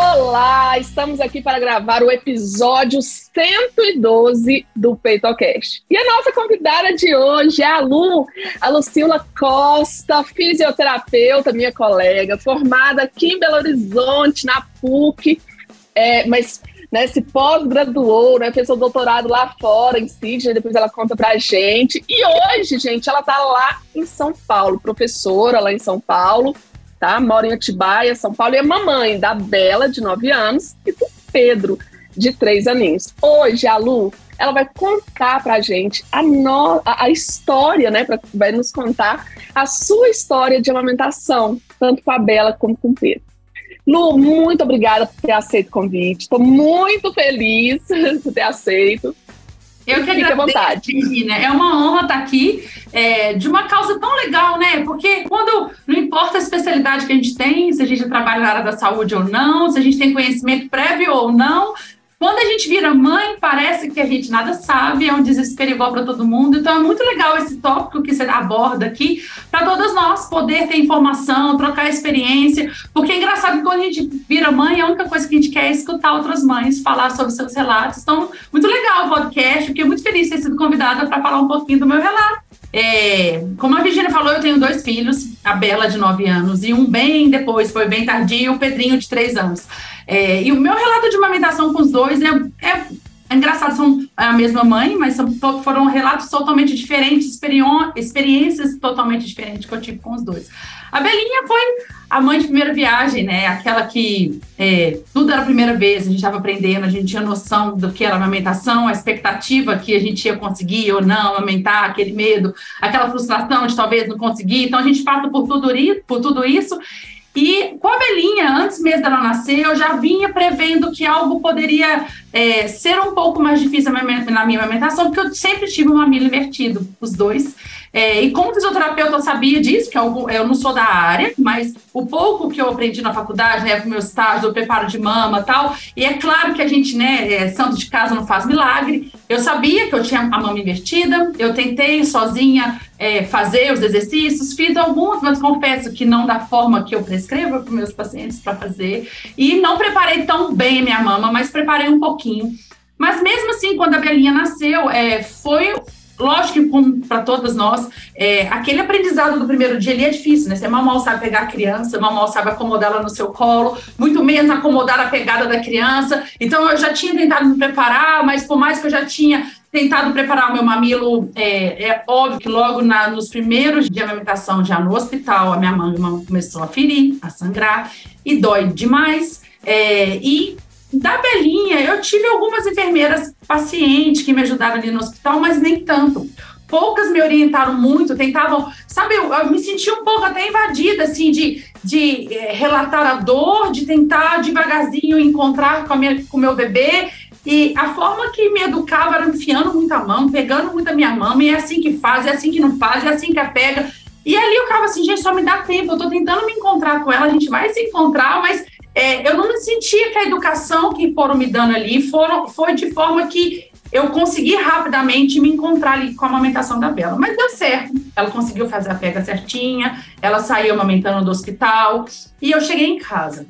Olá, estamos aqui para gravar o episódio 112 do PeitoCast. E a nossa convidada de hoje é a Lu, a Lucila Costa, fisioterapeuta, minha colega, formada aqui em Belo Horizonte, na PUC, é, mas né, se pós-graduou, né, fez seu doutorado lá fora, em Sydney, depois ela conta pra gente. E hoje, gente, ela tá lá em São Paulo, professora lá em São Paulo, tá? Mora em Atibaia, São Paulo, e é mamãe da Bela, de 9 anos, e do Pedro, de 3 aninhos. Hoje, a Lu, ela vai contar pra gente a, no, a, a história, né? Pra, vai nos contar a sua história de amamentação, tanto com a Bela como com o Pedro. Lu, muito obrigada por ter aceito o convite. Estou muito feliz por ter aceito. Eu que agradeço, vontade. Regina. É uma honra estar aqui é, de uma causa tão legal, né? Porque quando não importa a especialidade que a gente tem, se a gente trabalha na área da saúde ou não, se a gente tem conhecimento prévio ou não, quando a gente vira mãe, parece que a gente nada sabe, é um desespero igual para todo mundo. Então é muito legal esse tópico que você aborda aqui, para todas nós poder ter informação, trocar experiência, porque é engraçado que quando a gente vira mãe, a única coisa que a gente quer é escutar outras mães falar sobre seus relatos. Então, muito legal o podcast, fiquei muito feliz de ter sido convidada para falar um pouquinho do meu relato. É, como a Virginia falou, eu tenho dois filhos, a Bela de 9 anos e um bem depois, foi bem tardio, o Pedrinho de 3 anos. É, e o meu relato de amamentação com os dois é, é, é engraçado, são a mesma mãe, mas são, foram relatos totalmente diferentes, experiências totalmente diferentes que eu tive com os dois. A Belinha foi a mãe de primeira viagem, né? Aquela que é, tudo era a primeira vez, a gente estava aprendendo, a gente tinha noção do que era amamentação, a expectativa que a gente ia conseguir ou não amamentar, aquele medo, aquela frustração de talvez não conseguir. Então a gente passa por tudo, por tudo isso. E com a Belinha, antes mesmo dela nascer, eu já vinha prevendo que algo poderia é, ser um pouco mais difícil na minha amamentação, porque eu sempre tive um mamilo invertido, os dois. É, e como fisioterapeuta eu sabia disso, que eu, eu, não sou da área, mas o pouco que eu aprendi na faculdade, né, com meu estágio, o preparo de mama tal, e é claro que a gente, né, é, santo de casa não faz milagre, eu sabia que eu tinha a mama invertida, eu tentei sozinha é, fazer os exercícios, fiz alguns, mas confesso que não da forma que eu prescrevo para meus pacientes para fazer, e não preparei tão bem minha mama, mas preparei um pouquinho. Mas mesmo assim, quando a Belinha nasceu, é, foi lógico que, para todas nós, é, aquele aprendizado do primeiro dia ele é difícil, né? Você mal mal sabe pegar a criança, mal mal sabe acomodá-la no seu colo, muito menos acomodar a pegada da criança. Então, eu já tinha tentado me preparar, mas por mais que eu já tinha tentado preparar o meu mamilo, é, é óbvio que logo na, nos primeiros de amamentação, já no hospital, a minha mama começou a ferir, a sangrar, e dói demais. É, e da Belinha, eu tive algumas enfermeiras pacientes que me ajudaram ali no hospital, mas nem tanto. Poucas me orientaram muito, tentavam, sabe, eu, eu me senti um pouco até invadida, assim, de, de é, relatar a dor, de tentar devagarzinho encontrar com o meu bebê. E a forma que me educava era enfiando muita mão, pegando muito a minha mão, e é assim que faz, é assim que não faz, é assim que a pega. E ali eu ficava assim, gente, só me dá tempo, eu tô tentando me encontrar com ela, a gente vai se encontrar, mas é, eu não sentia que a educação que foram me dando ali foram, foi de forma que eu consegui rapidamente me encontrar ali com a amamentação da Bela. Mas deu certo. Ela conseguiu fazer a pega certinha, ela saiu amamentando do hospital e eu cheguei em casa.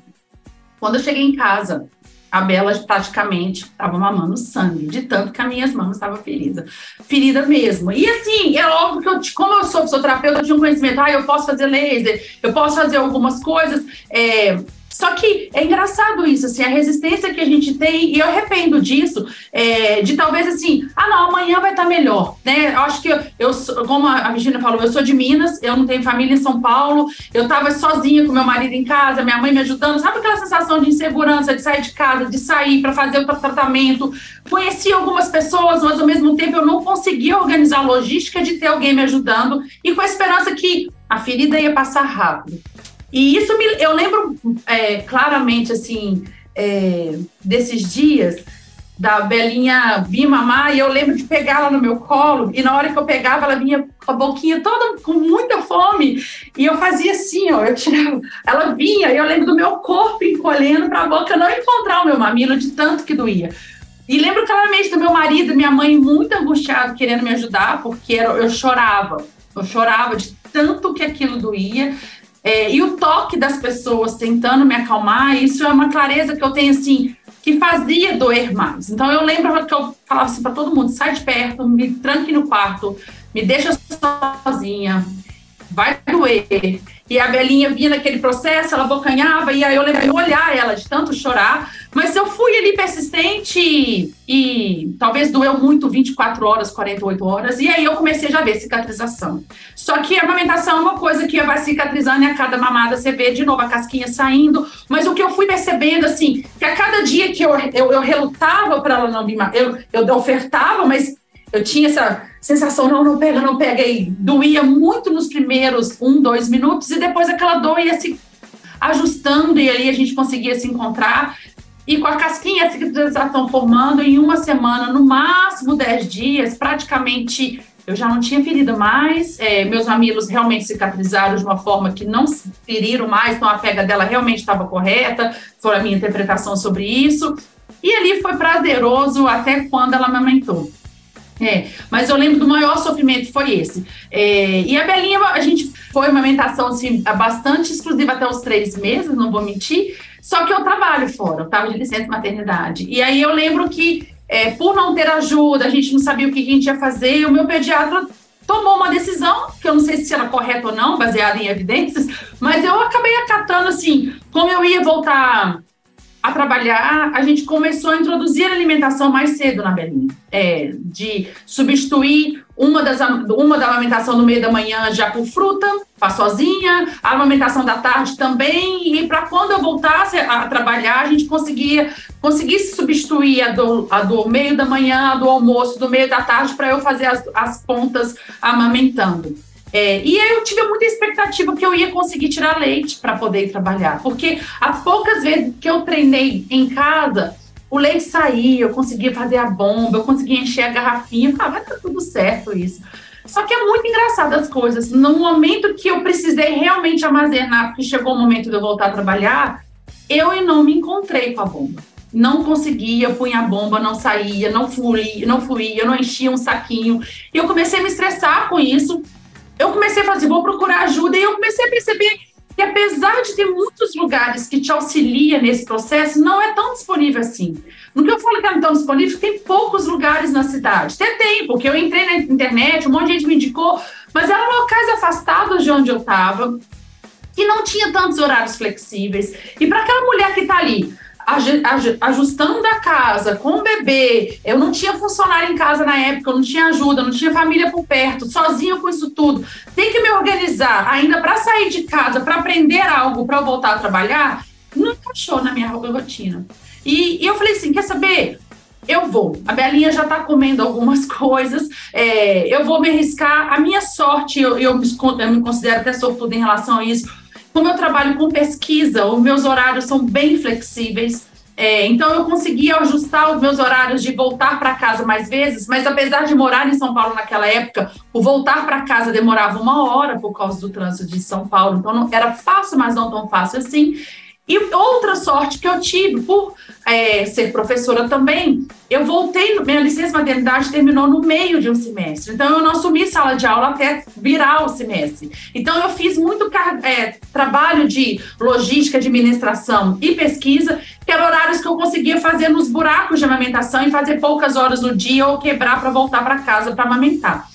Quando eu cheguei em casa, a Bela praticamente estava mamando sangue, de tanto que as minhas mamas estavam feridas. Ferida mesmo. E assim, é óbvio que eu, como eu sou fisioterapeuta, eu tinha um conhecimento, ah, eu posso fazer laser, eu posso fazer algumas coisas. É, só que é engraçado isso, assim, a resistência que a gente tem, e eu arrependo disso, é, de talvez assim, ah, não, amanhã vai estar tá melhor, né? Eu acho que eu, eu, como a Virginia falou, eu sou de Minas, eu não tenho família em São Paulo, eu estava sozinha com meu marido em casa, minha mãe me ajudando, sabe aquela sensação de insegurança, de sair de casa, de sair para fazer o tratamento? Conheci algumas pessoas, mas ao mesmo tempo eu não conseguia organizar a logística de ter alguém me ajudando, e com a esperança que a ferida ia passar rápido. E isso me, eu lembro é, claramente, assim, é, desses dias, da Belinha vir mamar e eu lembro de pegar ela no meu colo e na hora que eu pegava ela vinha com a boquinha toda com muita fome e eu fazia assim, ó, eu tirava, ela vinha e eu lembro do meu corpo encolhendo para a boca não encontrar o meu mamilo de tanto que doía. E lembro claramente do meu marido, minha mãe muito angustiado querendo me ajudar porque eu chorava, eu chorava de tanto que aquilo doía. É, e o toque das pessoas tentando me acalmar, isso é uma clareza que eu tenho assim que fazia doer mais. Então eu lembro que eu falava assim para todo mundo: sai de perto, me tranque no quarto, me deixa sozinha, vai doer. E a Belinha vinha naquele processo, ela bocanhava, e aí eu de olhar ela de tanto chorar. Mas eu fui ali persistente e, talvez doeu muito 24 horas, 48 horas, e aí eu comecei já a ver cicatrização. Só que a amamentação é uma coisa que vai cicatrizando e a cada mamada você vê de novo a casquinha saindo. Mas o que eu fui percebendo, assim, que a cada dia que eu, eu, eu relutava para ela não me eu, eu ofertava, mas eu tinha essa sensação, não, não pega, não pega, e doía muito nos primeiros um, dois minutos, e depois aquela dor ia se ajustando, e ali a gente conseguia se encontrar. E com a casquinha, a cicatrização formando em uma semana, no máximo dez dias, praticamente eu já não tinha ferida mais, é, meus mamilos realmente cicatrizaram de uma forma que não se feriram mais, então a pega dela realmente estava correta, foi a minha interpretação sobre isso. E ali foi prazeroso até quando ela amamentou. É, mas eu lembro do maior sofrimento foi esse. É, e a Belinha, a gente foi uma amamentação assim, bastante exclusiva até os três meses, não vou mentir. Só que eu trabalho fora, eu estava de licença maternidade. E aí eu lembro que, é, por não ter ajuda, a gente não sabia o que a gente ia fazer, o meu pediatra tomou uma decisão, que eu não sei se era correta ou não, baseada em evidências, mas eu acabei acatando assim, como eu ia voltar a trabalhar, a gente começou a introduzir a alimentação mais cedo na Belinha, é, de substituir uma, das, uma da amamentação no meio da manhã já por fruta, para sozinha, a amamentação da tarde também, e para quando eu voltasse a trabalhar, a gente conseguia conseguisse substituir a do, a do meio da manhã, a do almoço, do meio da tarde, para eu fazer as, as pontas amamentando. É, e eu tive muita expectativa que eu ia conseguir tirar leite para poder trabalhar, porque as poucas vezes que eu treinei em casa, o leite saía, eu conseguia fazer a bomba, eu conseguia encher a garrafinha, ah, vai dar tudo certo isso. Só que é muito engraçado as coisas. No momento que eu precisei realmente armazenar, porque chegou o momento de eu voltar a trabalhar, eu não me encontrei com a bomba. Não conseguia, punha a bomba, não saía, não fluía, não fluía, não enchia um saquinho. E eu comecei a me estressar com isso eu comecei a fazer, vou procurar ajuda, e eu comecei a perceber que apesar de ter muitos lugares que te auxilia nesse processo, não é tão disponível assim. No que eu falo que não é tão disponível, tem poucos lugares na cidade. Até tem, porque eu entrei na internet, um monte de gente me indicou, mas eram locais afastados de onde eu estava, que não tinha tantos horários flexíveis. E para aquela mulher que está ali, ajustando a casa com o bebê. Eu não tinha funcionário em casa na época, eu não tinha ajuda, não tinha família por perto, sozinha com isso tudo. Tem que me organizar ainda para sair de casa, para aprender algo, para voltar a trabalhar. Não encaixou na minha rotina. E, e eu falei assim: quer saber? eu vou. A Belinha já está comendo algumas coisas, é, eu vou me arriscar. A minha sorte, eu, eu, me, eu me considero até sortuda em relação a isso, como eu trabalho com pesquisa, os meus horários são bem flexíveis. É, então, eu conseguia ajustar os meus horários de voltar para casa mais vezes, mas apesar de morar em São Paulo naquela época, o voltar para casa demorava uma hora por causa do trânsito de São Paulo. Então, não, era fácil, mas não tão fácil assim. E outra sorte que eu tive, por é, ser professora também, eu voltei, minha licença maternidade terminou no meio de um semestre. Então, eu não assumi sala de aula até virar o semestre. Então, eu fiz muito é, trabalho de logística, administração e pesquisa, que eram horários que eu conseguia fazer nos buracos de amamentação e fazer poucas horas no dia ou quebrar para voltar para casa para amamentar.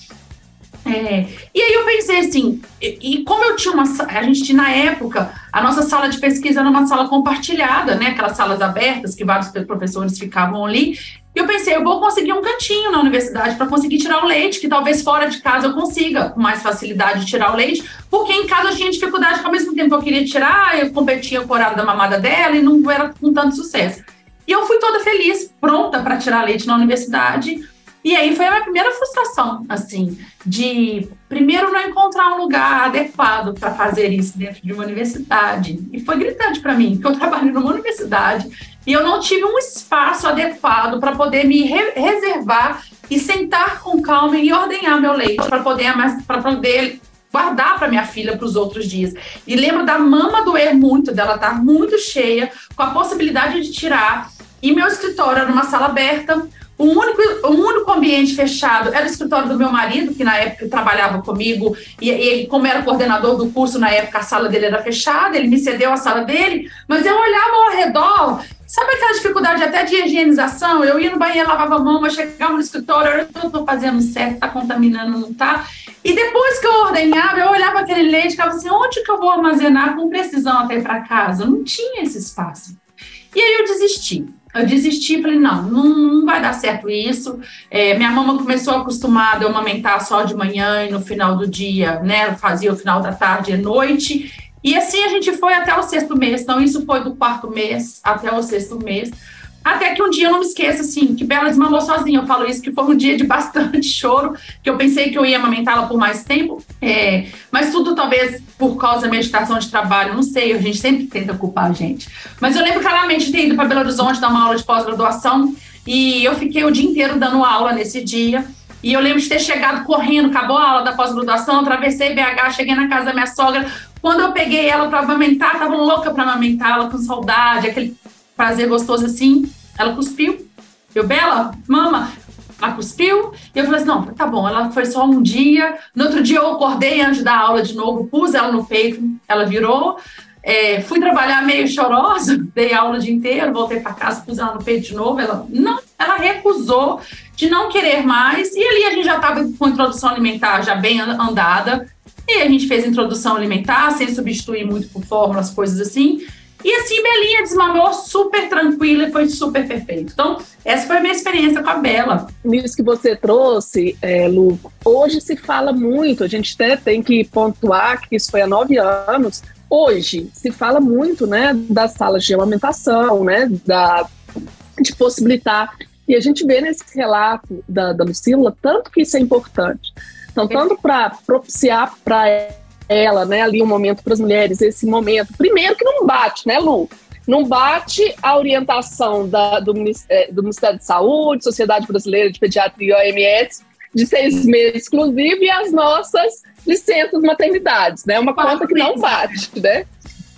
É, e aí eu pensei assim, e, e, como eu tinha uma, a gente tinha na época, a nossa sala de pesquisa era uma sala compartilhada, né, aquelas salas abertas que vários professores ficavam ali, e eu pensei, eu vou conseguir um cantinho na universidade para conseguir tirar o leite, que talvez fora de casa eu consiga com mais facilidade tirar o leite, porque em casa eu tinha dificuldade, que ao mesmo tempo eu queria tirar, eu competia com o horário da mamada dela e não era com tanto sucesso. E eu fui toda feliz, pronta para tirar leite na universidade, E aí foi a minha primeira frustração, assim, de primeiro não encontrar um lugar adequado para fazer isso dentro de uma universidade. E foi gritante para mim, porque eu trabalho numa universidade e eu não tive um espaço adequado para poder me re reservar e sentar com calma e ordenhar meu leite para poder para poder guardar para minha filha para os outros dias. E lembro da mama doer muito, dela estar tá muito cheia, com a possibilidade de tirar. E meu escritório era numa sala aberta, o único, o único ambiente fechado era o escritório do meu marido, que na época trabalhava comigo, e ele, como era coordenador do curso, na época a sala dele era fechada, ele me cedeu a sala dele, mas eu olhava ao redor, sabe aquela dificuldade até de higienização? Eu ia no banheiro, lavava a mão, mas chegava no escritório, eu não estou fazendo certo, está contaminando, não está? E depois que eu ordenhava, eu olhava aquele leite e ficava assim, onde que eu vou armazenar com precisão até para casa? Não tinha esse espaço. E aí eu desisti. Eu desisti, falei, não, não, não vai dar certo isso. É, minha mama começou acostumada a amamentar só de manhã e no final do dia, né? Fazia o final da tarde e noite. E assim a gente foi até o sexto mês. Então, isso foi do quarto mês até o sexto mês. Até que um dia eu não me esqueço, assim, que Bela desmamou sozinha. Eu falo isso, que foi um dia de bastante choro, que eu pensei que eu ia amamentá-la por mais tempo. É, mas tudo talvez por causa da meditação de trabalho, não sei, a gente sempre tenta culpar a gente. Mas eu lembro claramente de ter ido para Belo Horizonte dar uma aula de pós-graduação e eu fiquei o dia inteiro dando aula nesse dia. E eu lembro de ter chegado correndo, acabou a aula da pós-graduação, atravessei BH, cheguei na casa da minha sogra. Quando eu peguei ela para amamentar, tava louca para amamentá-la, com saudade, aquele prazer gostoso assim. Ela cuspiu. Eu, Bela, mama, ela cuspiu. E eu falei assim: não, tá bom, ela foi só um dia. No outro dia eu acordei antes da aula de novo, pus ela no peito, ela virou. É, fui trabalhar meio chorosa, dei aula o dia inteiro, voltei para casa, pus ela no peito de novo. Ela não, ela recusou de não querer mais. E ali a gente já estava com introdução alimentar já bem andada. E a gente fez introdução alimentar, sem substituir muito por fórmulas, coisas assim. E assim, Belinha desmamou super tranquila e foi super perfeito. Então, essa foi a minha experiência com a Bela. Nisso que você trouxe, é, Lu, hoje se fala muito, a gente até tem que pontuar que isso foi há nove anos. Hoje se fala muito, né, das salas de amamentação, né, da, de possibilitar. E a gente vê nesse relato da, da Lucila tanto que isso é importante. Então, tanto para propiciar para ela, né, ali um momento para as mulheres, esse momento. Primeiro que não bate, né, Lu? Não bate a orientação da, do, é, do Ministério de Saúde, Sociedade Brasileira de Pediatria e OMS, de seis meses exclusivo, e as nossas licenças maternidades, né? Uma conta que não bate, né?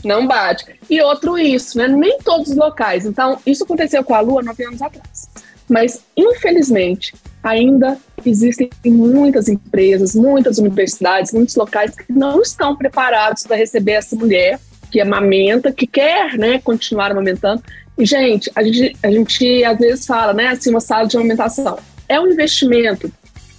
Não bate. E outro isso, né? Nem todos os locais. Então, isso aconteceu com a Lua nove anos atrás. Mas, infelizmente, ainda existem muitas empresas, muitas universidades, muitos locais que não estão preparados para receber essa mulher que amamenta, que quer né, continuar amamentando. E, gente, a gente, a gente às vezes fala, né, assim, uma sala de amamentação. É um investimento.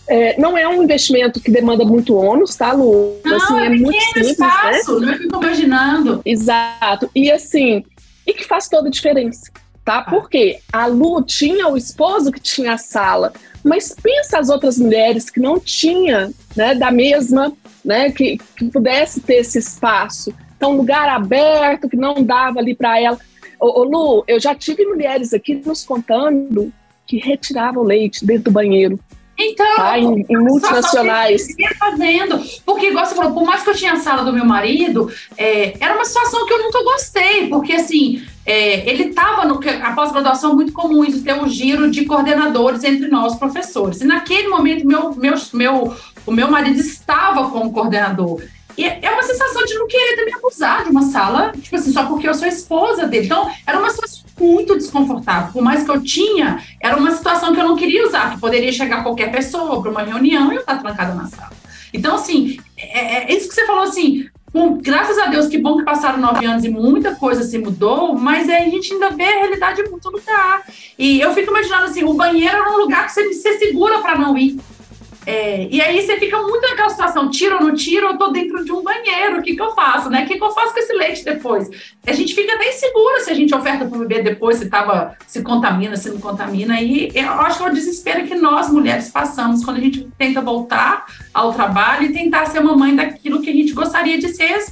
É, não é um investimento que demanda muito ônus, tá, Lu? Não, assim, é, é muito simples, espaço, né? não é que eu tô imaginando. Exato. E assim, e que faz toda a diferença tá? Porque a Lu tinha o esposo que tinha a sala, mas pensa as outras mulheres que não tinha, né, da mesma, né, que, que pudesse ter esse espaço. Então, lugar aberto que não dava ali para ela. Ô, ô, Lu, eu já tive mulheres aqui nos contando que retiravam leite dentro do banheiro. Então, tá? em, em multinacionais. fazendo. Porque, igual você falou, por mais que eu tinha a sala do meu marido, é, era uma situação que eu nunca gostei, porque assim, é, ele estava no a pós-graduação muito comum de ter um giro de coordenadores entre nós, professores. E naquele momento, meu, meu, meu, o meu marido estava como coordenador. E é uma sensação de não querer também abusar de uma sala, tipo assim, só porque eu sou esposa dele. Então, era uma situação muito desconfortável. Por mais que eu tinha, era uma situação que eu não queria usar, que poderia chegar qualquer pessoa para uma reunião e eu estar tá trancada na sala. Então, assim, é, é, isso que você falou assim. Bom, graças a Deus, que bom que passaram nove anos e muita coisa se mudou, mas a gente ainda vê a realidade em muito lugar. E eu fico imaginando assim: o banheiro era um lugar que você, você segura para não ir. É, e aí você fica muito naquela situação, tiro ou não tiro, eu tô dentro de um banheiro, o que que eu faço, né? O que que eu faço com esse leite depois? A gente fica até insegura se a gente oferta para o bebê depois, se tava, se contamina, se não contamina, e eu acho que é o desespero que nós, mulheres, passamos quando a gente tenta voltar ao trabalho e tentar ser mamãe daquilo que a gente gostaria de ser,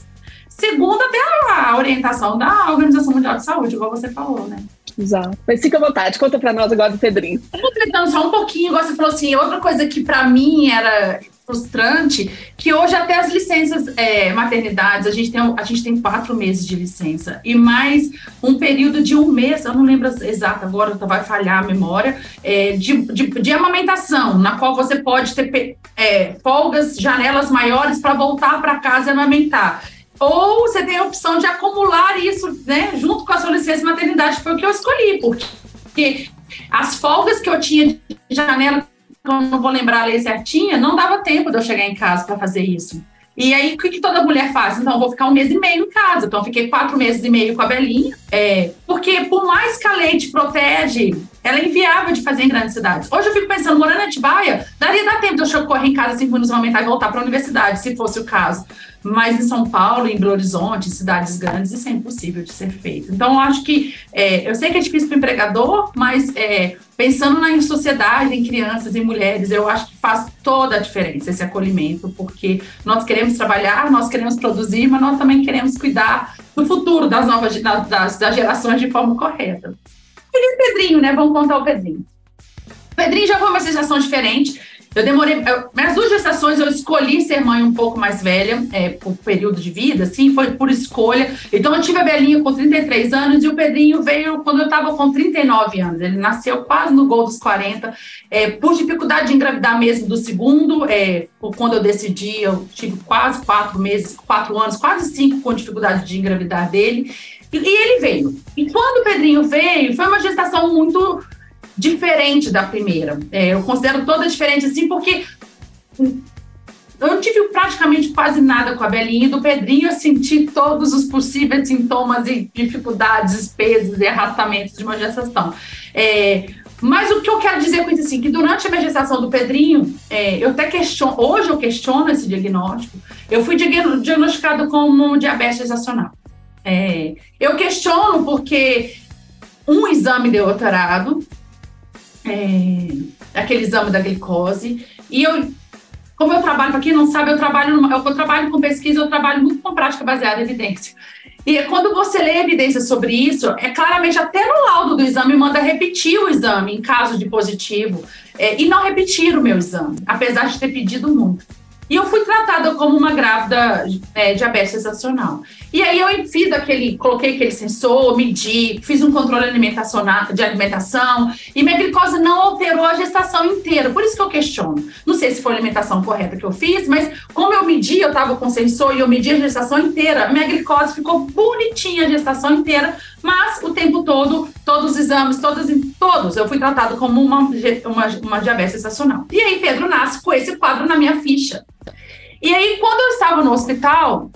segundo até a orientação da Organização Mundial de Saúde, igual você falou, né? Exato. Mas fica à vontade, conta pra nós agora do Pedrinho. Completando só um pouquinho, você falou assim, outra coisa que para mim era frustrante que hoje até as licenças é, maternidades, a gente, tem, a gente tem quatro meses de licença e mais um período de um mês, eu não lembro exato agora, vai falhar a memória, é, de, de, de, amamentação, na qual você pode ter é, folgas, janelas maiores para voltar para casa e amamentar. Ou você tem a opção de acumular isso né, junto com a sua licença maternidade, foi o que eu escolhi, porque as folgas que eu tinha de janela eu não vou lembrar a lei certinha, não dava tempo de eu chegar em casa para fazer isso. E aí, o que, que, toda mulher faz? Então, eu vou ficar um mês e meio em casa. Então, eu fiquei quatro meses e meio com a Belinha. É, porque, por mais que a lei te protege, ela é inviável de fazer em grandes cidades. Hoje eu fico pensando, morando em Atibaia, daria dar tempo de eu correr em casa cinco minutos, aumentar e voltar para a universidade, se fosse o caso. Mas em São Paulo, em Belo Horizonte, em cidades grandes, isso é impossível de ser feito. Então, eu acho que, é, eu sei que é difícil para o empregador, mas é, pensando na sociedade, em crianças, em mulheres, eu acho que faz toda a diferença esse acolhimento, porque nós queremos trabalhar, nós queremos produzir, mas nós também queremos cuidar do futuro das novas das, das gerações de forma correta. E o Pedrinho, né? Vamos contar o Pedrinho. O Pedrinho já foi uma sensação diferente. Eu demorei. Eu, minhas duas gestações eu escolhi ser mãe um pouco mais velha, é, por período de vida, assim, foi por escolha. Então eu tive a Belinha com 33 anos e o Pedrinho veio quando eu estava com 39 anos. Ele nasceu quase no gol dos 40, é, por dificuldade de engravidar mesmo do segundo. É, quando eu decidi, eu tive quase quatro meses, quatro anos, quase cinco com dificuldade de engravidar dele. E, e ele veio. E quando o Pedrinho veio, foi uma gestação muito diferente da primeira. É, eu considero toda diferente assim, porque eu não tive praticamente quase nada com a Belinha e do Pedrinho eu senti todos os possíveis sintomas e dificuldades, pesos e arrastamentos de uma gestação. É, mas o que eu quero dizer com isso assim, que durante a minha gestação do Pedrinho, é, eu até questiono, hoje eu questiono esse diagnóstico, eu fui diagnosticado como diabetes gestacional. É, eu questiono porque um exame deu alterado, é, aquele exame da glicose. E eu, como eu trabalho, para quem não sabe, eu trabalho, numa, eu, eu trabalho com pesquisa, eu trabalho muito com prática baseada em evidência. E quando você lê evidência sobre isso, é claramente até no laudo do exame manda repetir o exame em caso de positivo é, e não repetir o meu exame, apesar de ter pedido muito. E eu fui tratada como uma grávida é, diabetes gestacional. E aí eu fiz aquele, coloquei aquele sensor, medi, fiz um controle de alimentação e minha glicose não alterou a gestação inteira. Por isso que eu questiono. Não sei se foi a alimentação correta que eu fiz, mas como eu medi, eu estava com sensor e eu medi a gestação inteira, minha glicose ficou bonitinha a gestação inteira, mas o tempo todo, todos os exames, todos, todos, eu fui tratado como uma, uma, uma diabetes gestacional. E aí Pedro nasce com esse quadro na minha ficha. E aí, quando eu estava no hospital,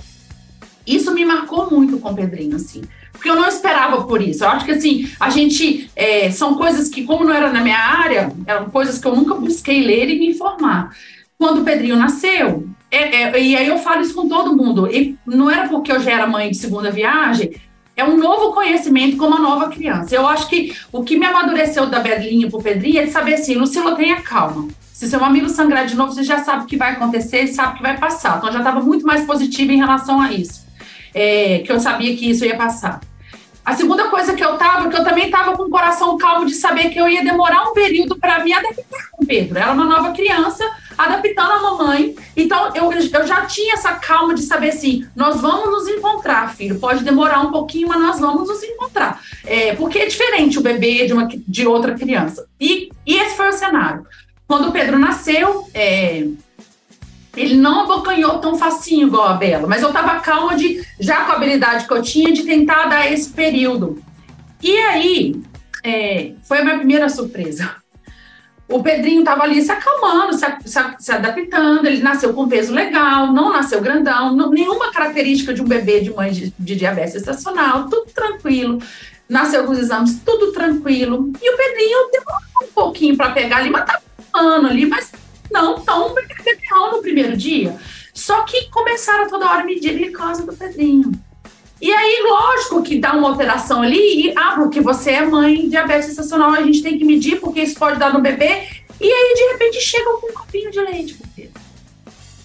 isso me marcou muito com o Pedrinho, assim. Porque eu não esperava por isso. Eu acho que, assim, a gente. É, são coisas que, como não era na minha área, eram coisas que eu nunca busquei ler e me informar. Quando o Pedrinho nasceu, é, é, e aí eu falo isso com todo mundo, e não era porque eu já era mãe de segunda viagem, é um novo conhecimento com uma nova criança. Eu acho que o que me amadureceu da Belinha para o Pedrinho é de saber assim, Lucila, tenha calma. Se seu amigo sangrar de novo, você já sabe o que vai acontecer, sabe que vai passar. Então, eu já estava muito mais positiva em relação a isso, é, que eu sabia que isso ia passar. A segunda coisa que eu estava, que eu também estava com o coração calmo de saber que eu ia demorar um período para me adaptar com o Pedro. Era uma nova criança, adaptando a mamãe. Então, eu, eu já tinha essa calma de saber assim: nós vamos nos encontrar, filho. Pode demorar um pouquinho, mas nós vamos nos encontrar. É, porque é diferente o bebê de, uma, de outra criança. E, e esse foi o cenário. Quando o Pedro nasceu, é, ele não abocanhou tão facinho igual a Bela, mas eu estava calma de, já com a habilidade que eu tinha, de tentar dar esse período. E aí, é, foi a minha primeira surpresa. O Pedrinho estava ali se acalmando, se, se, se, adaptando, ele nasceu com peso legal, não nasceu grandão, não, nenhuma característica de um bebê de mãe de, de diabetes estacional, tudo tranquilo. Nasceu com os exames, tudo tranquilo. E o Pedrinho demorou um pouquinho para pegar ali, mas tá ano ali, mas não tão real no primeiro dia. Só que começaram toda hora a medir a glicose do Pedrinho. E aí, lógico que dá uma alteração ali, e, ah, porque você é mãe de diabetes gestacional, a gente tem que medir, porque isso pode dar no bebê. E aí, de repente, chega com um copinho de leite pro Pedro.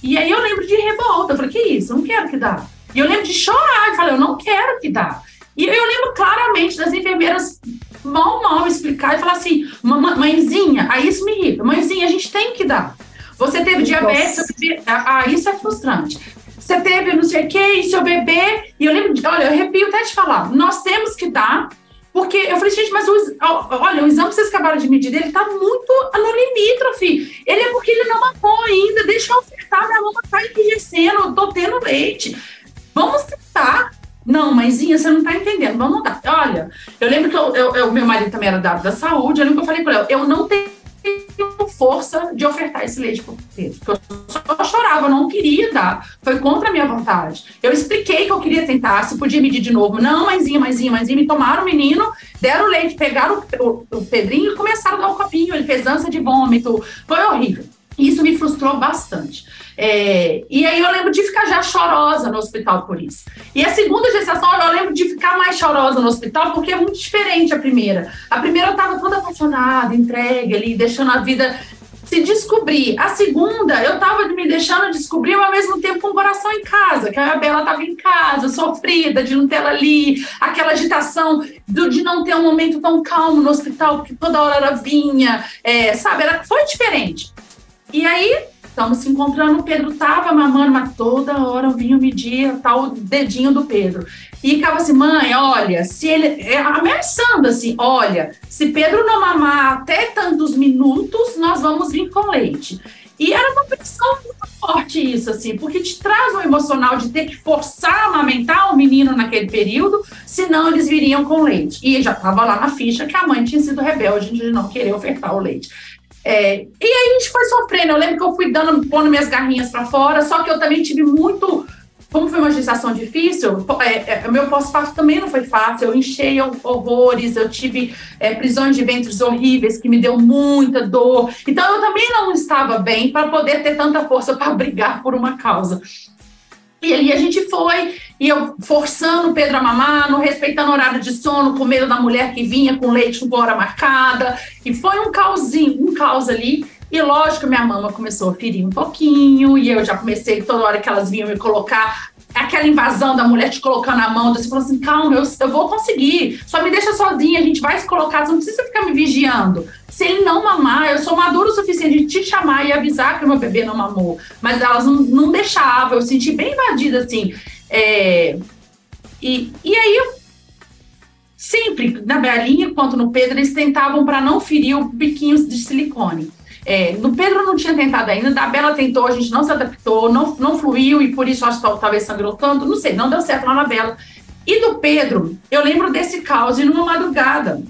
E aí eu lembro de revolta, eu falei, que isso? Eu não quero que dá. E eu lembro de chorar, eu falei, eu não quero que dá. E eu lembro claramente das enfermeiras mal, mal explicar e falar assim, mãezinha, aí isso me irrita, mãezinha, a gente tem que dar. Você teve diabetes, teve... ah, isso é frustrante. Você teve não sei o que, e seu bebê, e eu lembro, olha, eu arrepio até de falar, nós temos que dar, porque eu falei, gente, mas o, olha, o exame que vocês acabaram de medir dele tá muito no limítrofe. Ele é porque ele não mamou ainda, deixa eu ofertar, minha mama tá enrijecendo, eu tô tendo leite. Vamos tentar. Não, mãezinha, você não está entendendo, vamos dar. Olha, eu lembro que o meu marido também era dado da saúde, eu lembro que eu falei para ele, eu não tenho força de ofertar esse leite para Pedro, eu só chorava, eu não queria dar, foi contra a minha vontade. Eu expliquei que eu queria tentar, se podia medir de novo. Não, mãezinha, mãezinha, mãezinha, me tomaram o menino, deram o leite, pegaram o, o, o Pedrinho e começaram a dar o um copinho, ele fez ânsia de vômito, foi horrível. Isso me frustrou bastante. É, e aí eu lembro de ficar já chorosa no hospital por isso. E a segunda gestação eu lembro de ficar mais chorosa no hospital porque é muito diferente a primeira. A primeira eu estava toda apaixonada, entregue ali, deixando a vida se descobrir. A segunda, eu estava me deixando descobrir ao mesmo tempo com o coração em casa, que a Bela estava em casa, sofrida de não ter ela ali, aquela agitação do, de não ter um momento tão calmo no hospital, porque toda hora ela vinha, é, sabe? Era, foi diferente. E aí, estamos se encontrando, o Pedro tava mamando, mas toda hora eu vinha medir tá, o dedinho do Pedro. E ficava assim, mãe, olha, se ele. É, ameaçando assim, olha, se Pedro não mamar até tantos minutos, nós vamos vir com leite. E era uma pressão muito forte isso, assim, porque te traz o emocional de ter que forçar a amamentar o menino naquele período, senão eles viriam com leite. E já estava lá na ficha que a mãe tinha sido rebelde de não querer ofertar o leite. É, e aí a gente foi sofrendo. Eu lembro que eu fui dando, pondo minhas garrinhas para fora, só que eu também tive muito. Como foi uma gestação difícil, é, é, meu pós-parto também não foi fácil. Eu enchei horrores, eu tive é, prisões de ventres horríveis que me deu muita dor. Então eu também não estava bem para poder ter tanta força para brigar por uma causa. E ali a gente foi, e eu forçando o Pedro a mamar, não respeitando o horário de sono, com medo da mulher que vinha com leite com hora marcada. E foi um causinho, um caos ali. E lógico, minha mama começou a ferir um pouquinho, e eu já comecei, toda hora que elas vinham me colocar, aquela invasão da mulher te colocando a mão, você falou assim, calma, eu, eu vou conseguir, só me deixa sozinha, a gente vai se colocar, você não precisa ficar me vigiando. Se ele não mamar, eu sou madura o suficiente de te chamar e avisar que o meu bebê não mamou. Mas elas não, não deixavam, eu senti bem invadida, assim. É, e, e aí, eu, sempre, na Belinha quanto no Pedro, eles tentavam para não ferir o biquinhos de silicone. É, no Pedro não tinha tentado ainda, da Bela tentou, a gente não se adaptou, não, não fluiu e por isso acho que talvez sangrou tanto, não sei, não deu certo lá na Bela. E do Pedro, eu lembro desse caos e numa madrugada.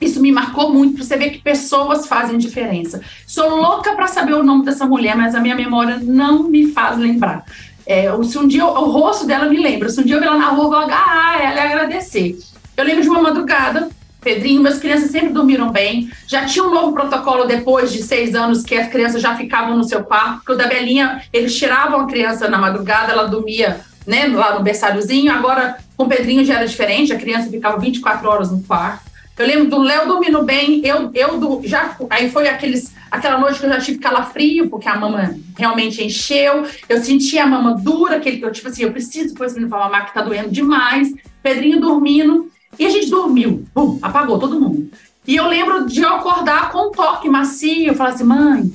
Isso me marcou muito para você ver que pessoas fazem diferença. Sou louca para saber o nome dessa mulher, mas a minha memória não me faz lembrar. É, se um dia o rosto dela me lembra, se um dia eu ver ela na rua, eu vou agarrar ela e agradecer. Eu lembro de uma madrugada, Pedrinho, meus crianças sempre dormiram bem. Já tinha um novo protocolo depois de seis anos que as crianças já ficavam no seu quarto, porque o da Belinha, eles tiravam a criança na madrugada, ela dormia né, lá no berçáriozinho. Agora, com o Pedrinho já era diferente, a criança ficava 24 horas no quarto. Eu lembro do Léo dormindo bem, eu, eu do, já, aí foi aqueles, aquela noite que eu já tive calafrio, porque a mama realmente encheu, eu senti a mama dura, aquele que eu, tipo assim, eu preciso pôr esse menino pra mamar, que tá doendo demais, Pedrinho dormindo, e a gente dormiu, Pum, apagou todo mundo. E eu lembro de eu acordar com um toque macio, eu falar assim, mãe,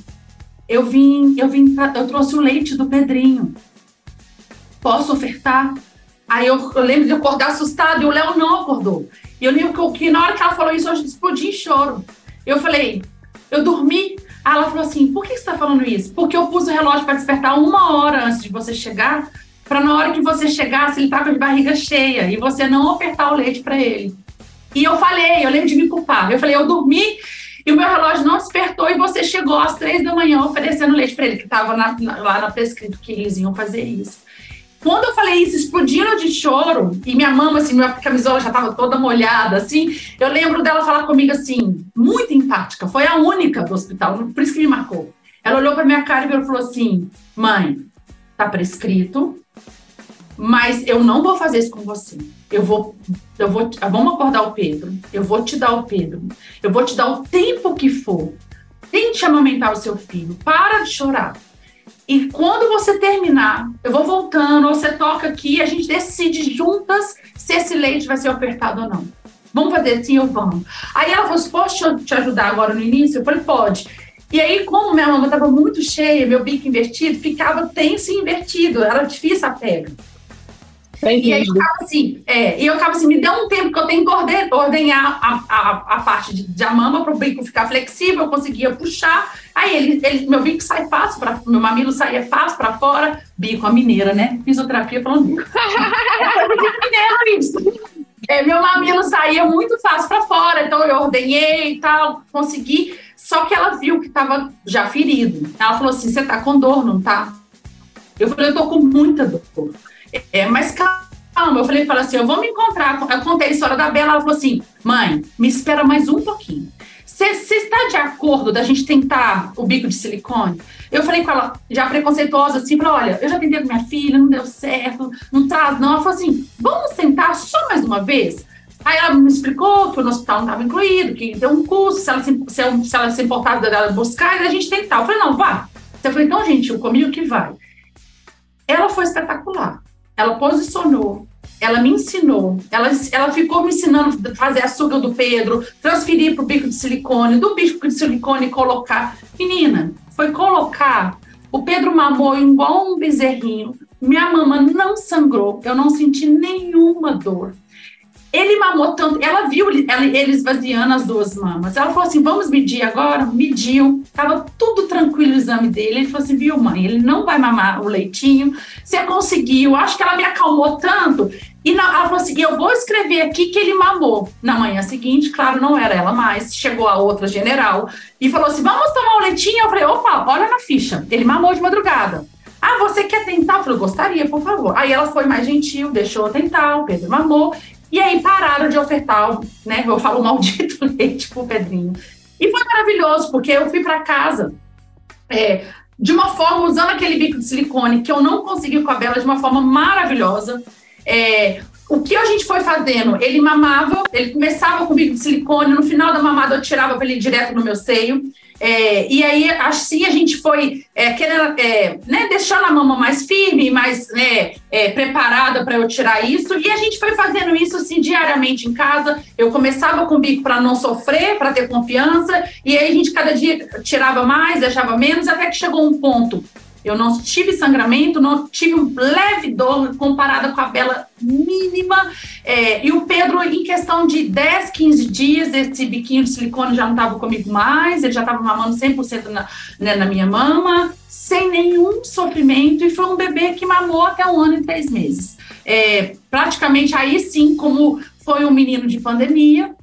eu vim, eu vim, eu trouxe o leite do Pedrinho. Posso ofertar? Aí eu, eu lembro de acordar assustado e o Léo não acordou. E eu lembro que, na hora que ela falou isso, eu explodi em choro. Eu falei, eu dormi. Aí ela falou assim: por que você está falando isso? Porque eu pus o relógio para despertar uma hora antes de você chegar para na hora que você chegasse, ele tá com a barriga cheia e você não apertar o leite para ele. E eu falei, eu lembro de me culpar. Eu falei, eu dormi e o meu relógio não despertou e você chegou às três da manhã oferecendo leite para ele, que estava lá na prescrito que eles iam fazer isso. Quando eu falei isso, explodindo de choro, e minha mama, assim, minha camisola já estava toda molhada, assim, eu lembro dela falar comigo assim, muito empática, foi a única do hospital, por isso que me marcou. Ela olhou para minha cara e falou assim: mãe, tá prescrito, mas eu não vou fazer isso com você. Eu vou, eu vou, vamos acordar o Pedro. Eu vou te dar o Pedro. Eu vou te dar o tempo que for. Tente amamentar o seu filho. Para de chorar. E quando você terminar, eu vou voltando, você toca aqui, a gente decide juntas se esse leite vai ser apertado ou não. Vamos fazer assim, eu vamos. Aí ela falou assim, posso te ajudar agora no início? Eu falei, pode. E aí, como minha mama estava muito cheia, meu bico invertido, ficava tenso e invertido, era difícil a pega. E aí eu ficava assim, é, e eu ficava assim, me deu um tempo que eu tenho que ordenhar a, a, a parte de, de a mama para o bico ficar flexível, eu conseguia puxar. Aí ele, ele, meu bico sai fácil, pra, meu mamilo saía fácil para fora, bico a mineira, né? Fisioterapia falando bico. é mineira isso. É, meu mamilo saía muito fácil para fora, então eu ordenhei e tal, consegui. Só que ela viu que estava já ferido. Ela falou assim: você tá com dor, não tá? Eu falei: eu tô com muita dor. É, mas calma, eu falei para ela assim: eu vou me encontrar. Eu contei a história da Bela. Ela falou assim: mãe, me espera mais um pouquinho. Você está de acordo da gente tentar o bico de silicone? Eu falei com ela, já preconceituosa, assim, para olha, eu já tentei com minha filha, não deu certo, não traz, não. Ela falou assim: vamos tentar só mais uma vez? Aí ela me explicou que o hospital não estava incluído, que deu um curso, se ela se, se, se, ela se importava dela buscar, e a gente tentar. Eu falei, não, vá. Você falou, então, gente, comigo que vai. Ela foi espetacular ela posicionou, ela me ensinou, ela, ela ficou me ensinando a fazer a suga do Pedro, transferir para o bico de silicone, do bico de silicone colocar. Menina, foi colocar. O Pedro mamou igual um bezerrinho. Minha mama não sangrou, eu não senti nenhuma dor. Ele mamou tanto, ela viu ele esvaziando as duas mamas. Ela falou assim: vamos medir agora? Mediu, tava tudo tranquilo o exame dele. Ele falou assim: viu, mãe, ele não vai mamar o leitinho. Você conseguiu, acho que ela me acalmou tanto. E na, ela falou assim: eu vou escrever aqui que ele mamou. Na manhã seguinte, claro, não era ela mais, chegou a outra general e falou assim: vamos tomar o leitinho? Eu falei: opa, olha na ficha, ele mamou de madrugada. Ah, você quer tentar? Eu falei, gostaria, por favor. Aí ela foi mais gentil, deixou eu tentar, o Pedro mamou. E aí pararam de ofertar, né? Eu falo maldito leite pro Pedrinho. E foi maravilhoso, porque eu fui para casa é, de uma forma, usando aquele bico de silicone, que eu não consegui com a Bela, de uma forma maravilhosa. É, o que a gente foi fazendo? Ele mamava, ele começava com bico de silicone, no final da mamada eu tirava ele direto no meu seio. É, e aí, assim, a gente foi é, querendo, é, né, a mama mais firme, mais né, é, preparada para eu tirar isso. E a gente foi fazendo isso, assim, diariamente em casa. Eu começava com o bico para não sofrer, para ter confiança. E aí, a gente, cada dia, tirava mais, deixava menos, até que chegou um ponto eu não tive sangramento, não tive um leve dor comparada com a Bela mínima. É, e o Pedro, em questão de 10, 15 dias, esse biquinho de silicone já não estava comigo mais, ele já estava mamando 100% na, né, na minha mama, sem nenhum sofrimento. E foi um bebê que mamou até um ano e três meses. É, praticamente aí sim, como foi um menino de pandemia,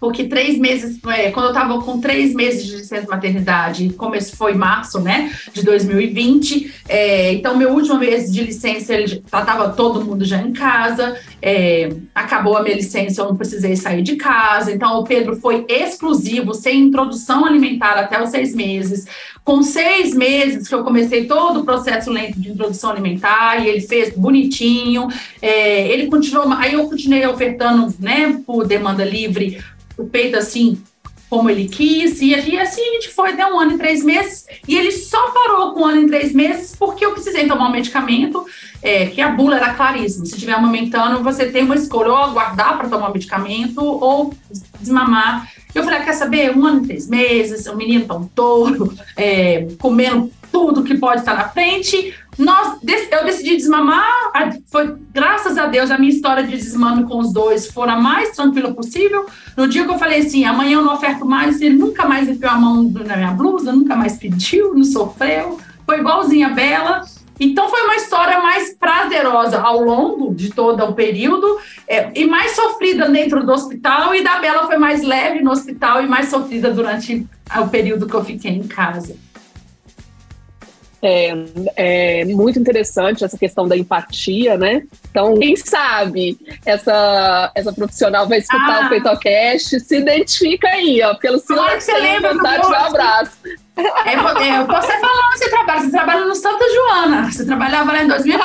porque três meses, é, quando eu estava com três meses de licença maternidade, começo foi março, né, de 2020, é, então meu último mês de licença, ele estava todo mundo já em casa, é, acabou a minha licença, eu não precisei sair de casa, então o Pedro foi exclusivo, sem introdução alimentar até os seis meses, com seis meses que eu comecei todo o processo lento de introdução alimentar, e ele fez bonitinho, é, ele continuou, aí eu continuei ofertando, né, por demanda livre, o peito assim como ele quis, e assim a gente foi, deu um ano e três meses, e ele só parou com um ano e três meses porque eu precisei tomar um medicamento, é, que a bula era claríssima, se estiver amamentando, você tem uma escolha, ou aguardar para tomar o medicamento, ou desmamar. Eu falei, ah, quer saber, um ano e três meses, o menino tá um touro, é, comendo tudo que pode estar na frente, nós, eu decidi desmamar, foi graças a Deus a minha história de desmame com os dois foi a mais tranquila possível. No dia que eu falei assim, amanhã eu não oferto mais, ele nunca mais enfiou a mão na minha blusa, nunca mais pediu, não sofreu, foi igualzinha a Bela. Então foi uma história mais prazerosa ao longo de todo o período é, e mais sofrida dentro do hospital e da Bela foi mais leve no hospital e mais sofrida durante o período que eu fiquei em casa. É, é, muito interessante essa questão da empatia, né? Então, quem sabe essa, essa profissional vai escutar ah. o PeitoCast, se identifica aí, ó, pelo Silvio você lembra vontade de um abraço. É, é, você falou onde você trabalha, você trabalha no Santa Joana, você trabalhava lá em 2000.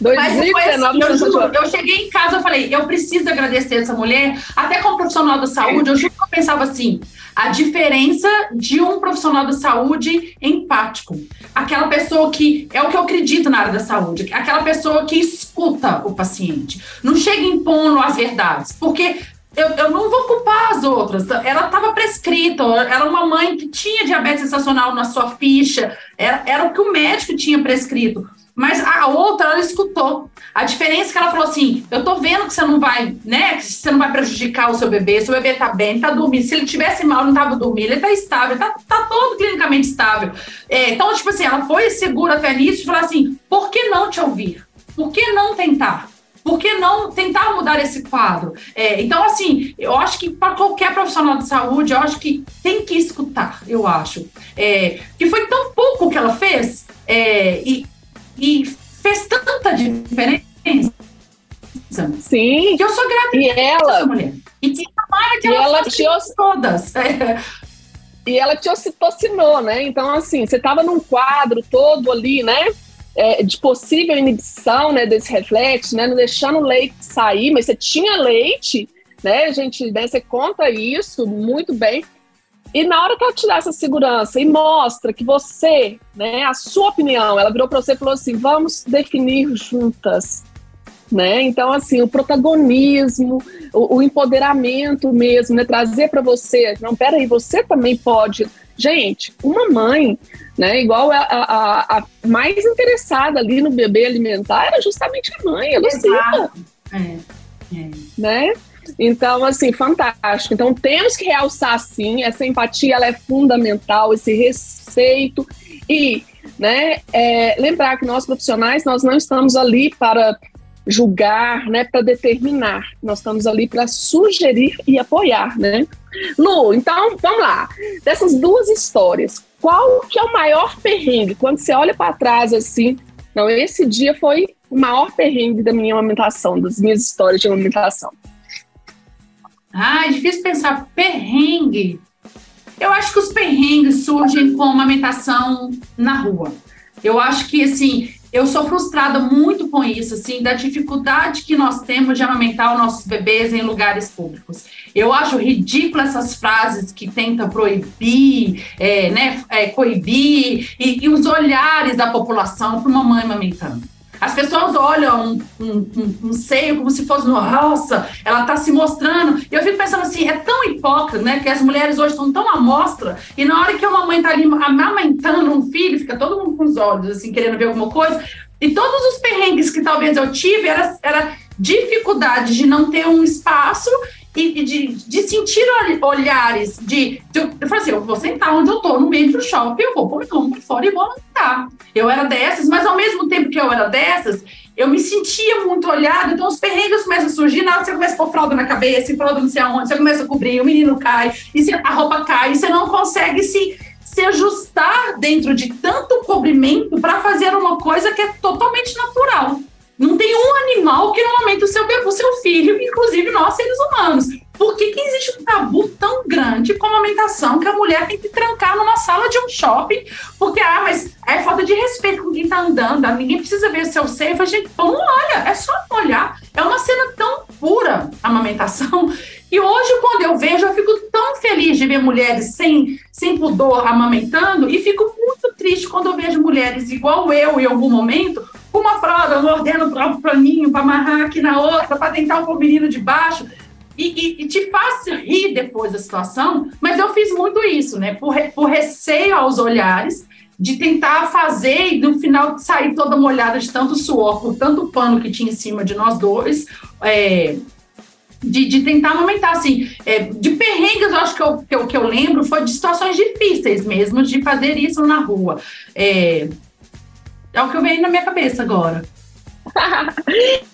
2019, Mas assim, eu, eu cheguei em casa e falei, eu preciso agradecer essa mulher, até como profissional da saúde, eu juro que eu pensava assim, a diferença de um profissional da saúde empático. Aquela pessoa que é o que eu acredito na área da saúde, aquela pessoa que escuta o paciente, não chega impondo as verdades, porque eu, eu não vou culpar as outras. Ela estava prescrita, era uma mãe que tinha diabetes estacional na sua ficha, era, era o que o médico tinha prescrito. Mas a outra, ela escutou. A diferença é que ela falou assim: eu tô vendo que você não vai, né? Que você não vai prejudicar o seu bebê, seu bebê tá bem, tá dormindo. Se ele tivesse mal, não tava dormindo, ele tá estável, tá, tá todo clinicamente estável. É, então, tipo assim, ela foi segura até nisso e falou assim: por que não te ouvir? Por que não tentar? Por que não tentar mudar esse quadro? É, então, assim, eu acho que para qualquer profissional de saúde, eu acho que tem que escutar, eu acho. É, que foi tão pouco que ela fez, é, e e fez tanta diferença. Sim. Que eu sou grata e ela, essa mulher. E que tomara que ela, ela te todas. E ela te ocitocinou, né? Então, assim, você estava num quadro todo ali, né? É, de possível inibição né, desse reflexo, né? Não deixando o leite sair, mas você tinha leite, né, gente? Né, você conta isso muito bem. E na hora que ela te dá essa segurança e mostra que você, né, a sua opinião, ela virou para você e falou assim: vamos definir juntas. Né? Então, assim, o protagonismo, o, o empoderamento mesmo, né? trazer para você, não, peraí, você também pode. Gente, uma mãe, né, igual a, a, a mais interessada ali no bebê alimentar era justamente a mãe, a Lucia. É, é. Né? Então, assim, fantástico. Então, temos que realçar, sim, essa empatia, ela é fundamental, esse respeito e, né, é, lembrar que nós profissionais, nós não estamos ali para julgar, né, para determinar. Nós estamos ali para sugerir e apoiar, né? Lu, então, vamos lá. Dessas duas histórias, qual que é o maior perrengue? Quando você olha para trás assim, não, esse dia foi o maior perrengue da minha amamentação, das minhas histórias de amamentação. Ah, é difícil pensar perrengue. Eu acho que os perrengues surgem com amamentação na rua. Eu acho que, assim, eu sou frustrada muito com isso, assim, da dificuldade que nós temos de amamentar os nossos bebês em lugares públicos. Eu acho ridículo essas frases que tentam proibir, é, né, é, coibir, e, e os olhares da população para uma mãe amamentando. As pessoas olham um, um, um, seio como se fosse, nossa, ela está se mostrando. E eu fico pensando assim, é tão hipócrita, né? Que as mulheres hoje estão tão à mostra, e na hora que uma mãe está ali amamentando um filho, fica todo mundo com os olhos, assim, querendo ver alguma coisa. E todos os perrengues que talvez eu tive era, era dificuldade de não ter um espaço e, de, de sentir olhares de, de, eu falei assim, eu vou sentar onde eu tô, no meio do shopping, eu vou pôr meu nome fora e vou andar. Eu era dessas, mas ao mesmo tempo que eu era dessas, eu me sentia muito olhada, então os perrengues começam a surgir, na hora você começa a pôr fralda na cabeça, e fralda não sei aonde, você começa a cobrir, o menino cai, e a roupa cai, e você não consegue se, se ajustar dentro de tanto cobrimento para fazer uma coisa que é totalmente natural. Não tem um animal que não amamente o seu, o seu filho, inclusive nós, seres humanos. Por que, que existe um tabu tão grande com a amamentação que a mulher tem que trancar numa sala de um shopping? Porque, ah, mas é falta de respeito com quem tá andando, ah, ninguém precisa ver o seu seio. A gente, não olha, é só olhar. É uma cena tão pura, a amamentação. E hoje, quando eu vejo, eu fico tão feliz de ver mulheres sem, sem pudor amamentando e fico muito triste quando eu vejo mulheres igual eu em algum momento uma fralda, mordendo o planinho para amarrar aqui na outra, para tentar o menino de baixo. E, e, e, te faz rir depois da situação, mas eu fiz muito isso, né? Por, por receio aos olhares, de tentar fazer e no final sair toda molhada de tanto suor, por tanto pano que tinha em cima de nós dois. É, de, de, tentar aumentar, assim, é, de perrengues, eu acho que eu, que eu, que eu lembro foi de situações difíceis mesmo, de fazer isso na rua. É, é o que eu vejo na minha cabeça agora.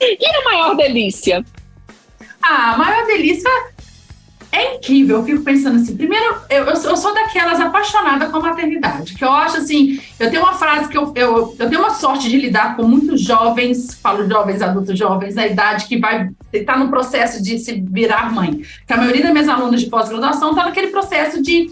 e a maior delícia? Ah, a maior delícia é incrível. Eu fico pensando assim. Primeiro, eu, eu, sou, eu sou daquelas apaixonadas com a maternidade, que eu acho assim. Eu tenho uma frase que eu, eu, eu tenho uma sorte de lidar com muitos jovens, falo jovens, adultos jovens, na idade que vai estar tá no processo de se virar mãe. Que a maioria das minhas alunas de pós-graduação está naquele processo de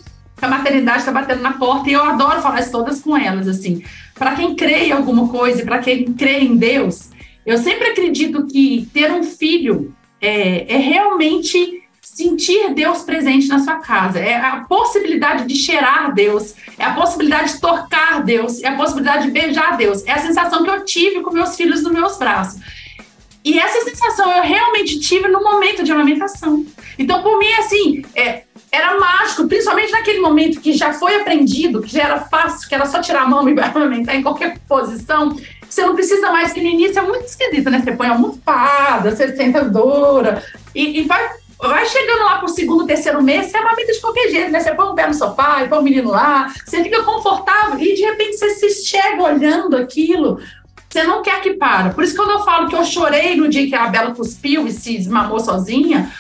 que a maternidade está batendo na porta, e eu adoro falar isso todas com elas, assim para quem crê em alguma coisa, para quem crê em Deus, eu sempre acredito que ter um filho é, é realmente sentir Deus presente na sua casa, é a possibilidade de cheirar Deus, é a possibilidade de tocar Deus, é a possibilidade de beijar Deus. É a sensação que eu tive com meus filhos nos meus braços. E essa sensação eu realmente tive no momento de amamentação. Então, por mim, assim, é, era mágico, principalmente naquele momento que já foi aprendido, que já era fácil, que era só tirar a mão e amamentar em qualquer posição. Você não precisa mais, que no início é muito esquisito, né? Você põe a almofada, você senta dura e, e vai vai chegando lá pro segundo, terceiro mês, você amamenta de qualquer jeito, né? Você põe o pé no sofá põe o menino lá, você fica confortável e de repente você se chega olhando aquilo. Você não quer que para. Por isso quando eu falo que eu chorei no dia que a Bela cuspiu e se esmamou sozinha,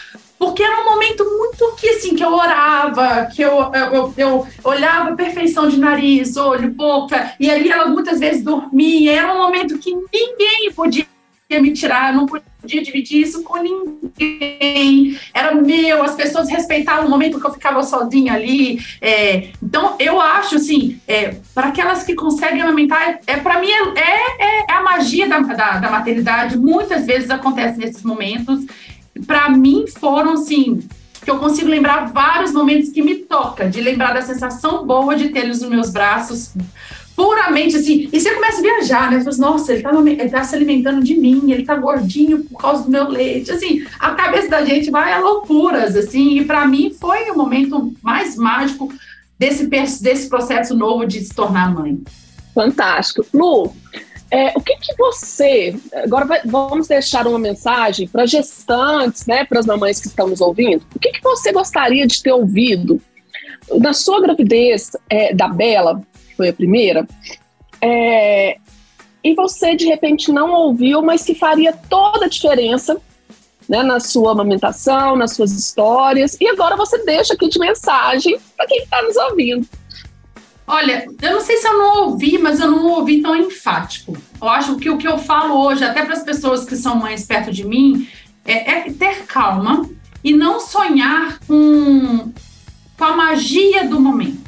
porque era um momento muito que assim que eu orava, que eu, eu, eu, eu, olhava a perfeição de nariz, olho, boca, e ali ela muitas vezes dormia. Era um momento que ninguém podia me tirar, não podia dividir isso com ninguém. Era meu, as pessoas respeitavam o momento que eu ficava sozinha ali. É, então, eu acho, assim, é, para aquelas que conseguem amamentar, é, para mim é, é, é, a magia da, da, da maternidade. Muitas vezes acontece nesses momentos. Para mim, foram, assim, que eu consigo lembrar vários momentos que me toca, de lembrar da sensação boa de eles nos meus braços, puramente assim. E você começa a viajar, né? Você fala, Nossa, ele tá, ele tá se alimentando de mim, ele tá gordinho por causa do meu leite. Assim, a cabeça da gente vai a loucuras, assim. E para mim foi o momento mais mágico desse, desse processo novo de se tornar mãe. Fantástico. Lu, é, o que, que você. Agora vai, vamos deixar uma mensagem para gestantes, né, para as mamães que estão nos ouvindo. O que, que você gostaria de ter ouvido na sua gravidez é, da Bela, foi a primeira, é, e você de repente não ouviu, mas que faria toda a diferença né, na sua amamentação, nas suas histórias. E agora você deixa aqui de mensagem para quem está nos ouvindo. Olha, eu não sei se eu não ouvi, mas eu não ouvi tão enfático. Eu acho que o que eu falo hoje, até para as pessoas que são mães perto de mim, é, é ter calma e não sonhar com, com a magia do momento.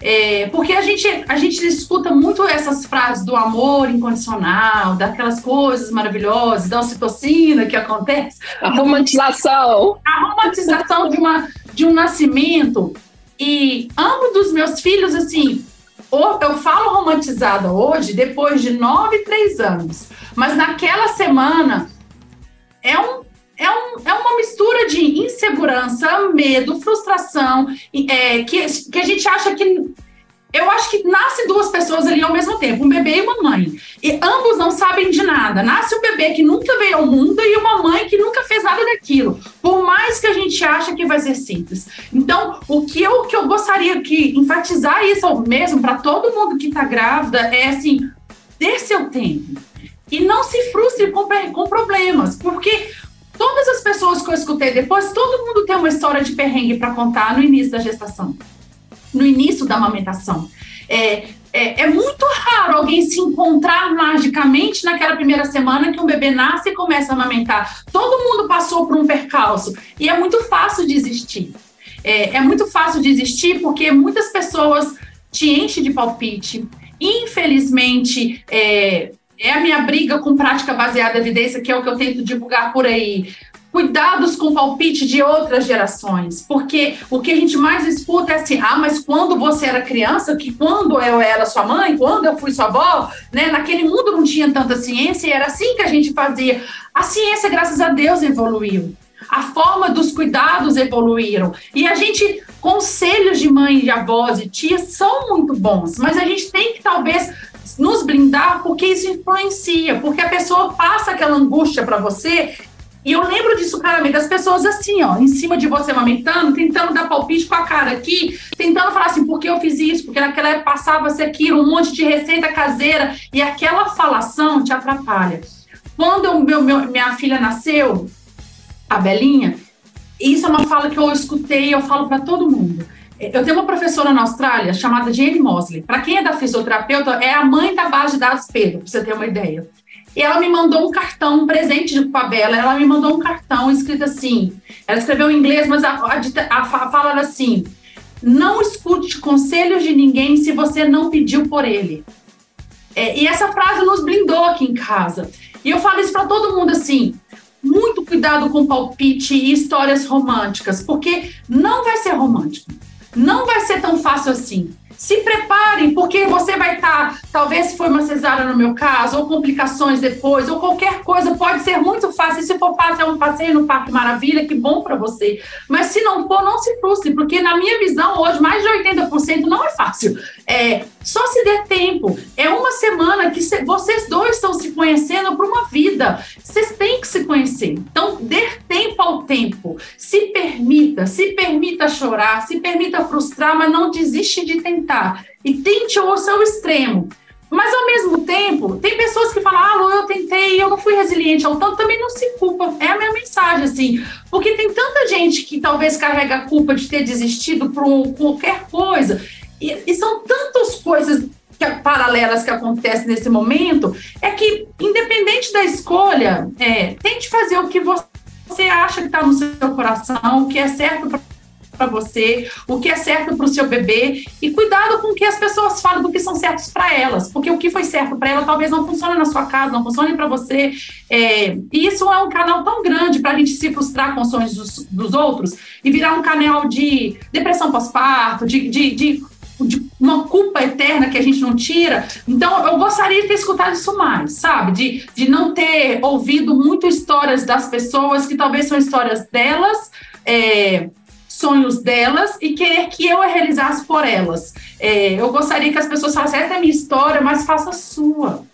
É, porque a gente, a gente escuta muito essas frases do amor incondicional, daquelas coisas maravilhosas, da ocitocina que acontece. A romantização. A romantização de, uma, de um nascimento. E ambos dos meus filhos, assim, eu falo romantizada hoje, depois de nove, três anos. Mas naquela semana é um é, um, é uma mistura de insegurança, medo, frustração, é, que, que a gente acha que. Eu acho que nasce duas pessoas ali ao mesmo tempo, um bebê e uma mãe. E ambos não sabem de nada. Nasce um bebê que nunca veio ao mundo e uma mãe que nunca fez nada daquilo. Por mais que a gente ache que vai ser simples. Então, o que eu, que eu gostaria que enfatizar isso mesmo para todo mundo que está grávida é assim: ter seu tempo. E não se frustre com, com problemas, porque Todas as pessoas que eu escutei depois, todo mundo tem uma história de perrengue para contar no início da gestação, no início da amamentação. É, é, é, muito raro alguém se encontrar magicamente naquela primeira semana que um bebê nasce e começa a amamentar. Todo mundo passou por um percalço e é muito fácil desistir. É, é muito fácil desistir porque muitas pessoas te enchem de palpite. Infelizmente, é, é a minha briga com prática baseada em evidência, que é o que eu tento divulgar por aí. Cuidados com o palpite de outras gerações, porque o que a gente mais escuta é assim: ah, mas quando você era criança, que quando eu era sua mãe, quando eu fui sua avó, né, naquele mundo não tinha tanta ciência e era assim que a gente fazia. A ciência, graças a Deus, evoluiu a forma dos cuidados evoluíram. E a gente, conselhos de mãe, de avós e tias são muito bons, mas a gente tem que talvez nos blindar, porque isso influencia, porque a pessoa passa aquela angústia para você. E eu lembro disso claramente, das pessoas assim, ó, em cima de você amamentando, tentando dar palpite com a cara aqui, tentando falar assim, por que eu fiz isso? Porque naquela época passava-se aquilo, um monte de receita caseira, e aquela falação te atrapalha. Quando eu, meu, meu, minha filha nasceu, a Belinha, isso é uma fala que eu escutei, eu falo para todo mundo. Eu tenho uma professora na Austrália chamada Jane Mosley. Para quem é da fisioterapeuta, é a mãe da base de dados Pedro, para você ter uma ideia. E ela me mandou um cartão, um presente de Pabela. Ela me mandou um cartão escrito assim. Ela escreveu em inglês, mas a, a, a fala era assim: Não escute conselhos de ninguém se você não pediu por ele. É, e essa frase nos blindou aqui em casa. E eu falo isso para todo mundo assim: muito cuidado com palpite e histórias românticas, porque não vai ser romântico. Não vai ser tão fácil assim. Se preparem, porque você vai estar, tá, talvez se foi uma cesárea no meu caso, ou complicações depois, ou qualquer coisa, pode ser muito fácil. Se for fácil, é um passeio no Parque Maravilha, que bom para você. Mas se não for, não se frustre, porque na minha visão, hoje, mais de 80% não é fácil. É, só se der tempo. É uma semana que se, vocês dois estão se conhecendo para uma vida. Vocês têm que se conhecer. Então, dê tempo ao tempo. Se permita, se permita chorar, se permita frustrar, mas não desiste de tentar. E tente o seu extremo. Mas ao mesmo tempo, tem pessoas que falam: ah, Lu, eu tentei, eu não fui resiliente ao tanto, também não se culpa. É a minha mensagem, assim. Porque tem tanta gente que talvez carrega a culpa de ter desistido por qualquer coisa. E, e são tantas coisas que, paralelas que acontecem nesse momento, é que, independente da escolha, é, tente fazer o que você acha que está no seu coração, o que é certo para para você, o que é certo para o seu bebê e cuidado com o que as pessoas falam do que são certos para elas, porque o que foi certo para ela talvez não funcione na sua casa, não funcione para você. É, e isso é um canal tão grande para a gente se frustrar com os sonhos dos, dos, outros e virar um canal de depressão pós-parto, de, de, de de uma culpa eterna que a gente não tira. Então, eu gostaria de ter escutado isso mais, sabe? De, de não ter ouvido muito histórias das pessoas que talvez são histórias delas, é, sonhos delas e querer que eu a realizasse por elas. É, eu gostaria que as pessoas falassem, essa é a minha história, mas faça a sua,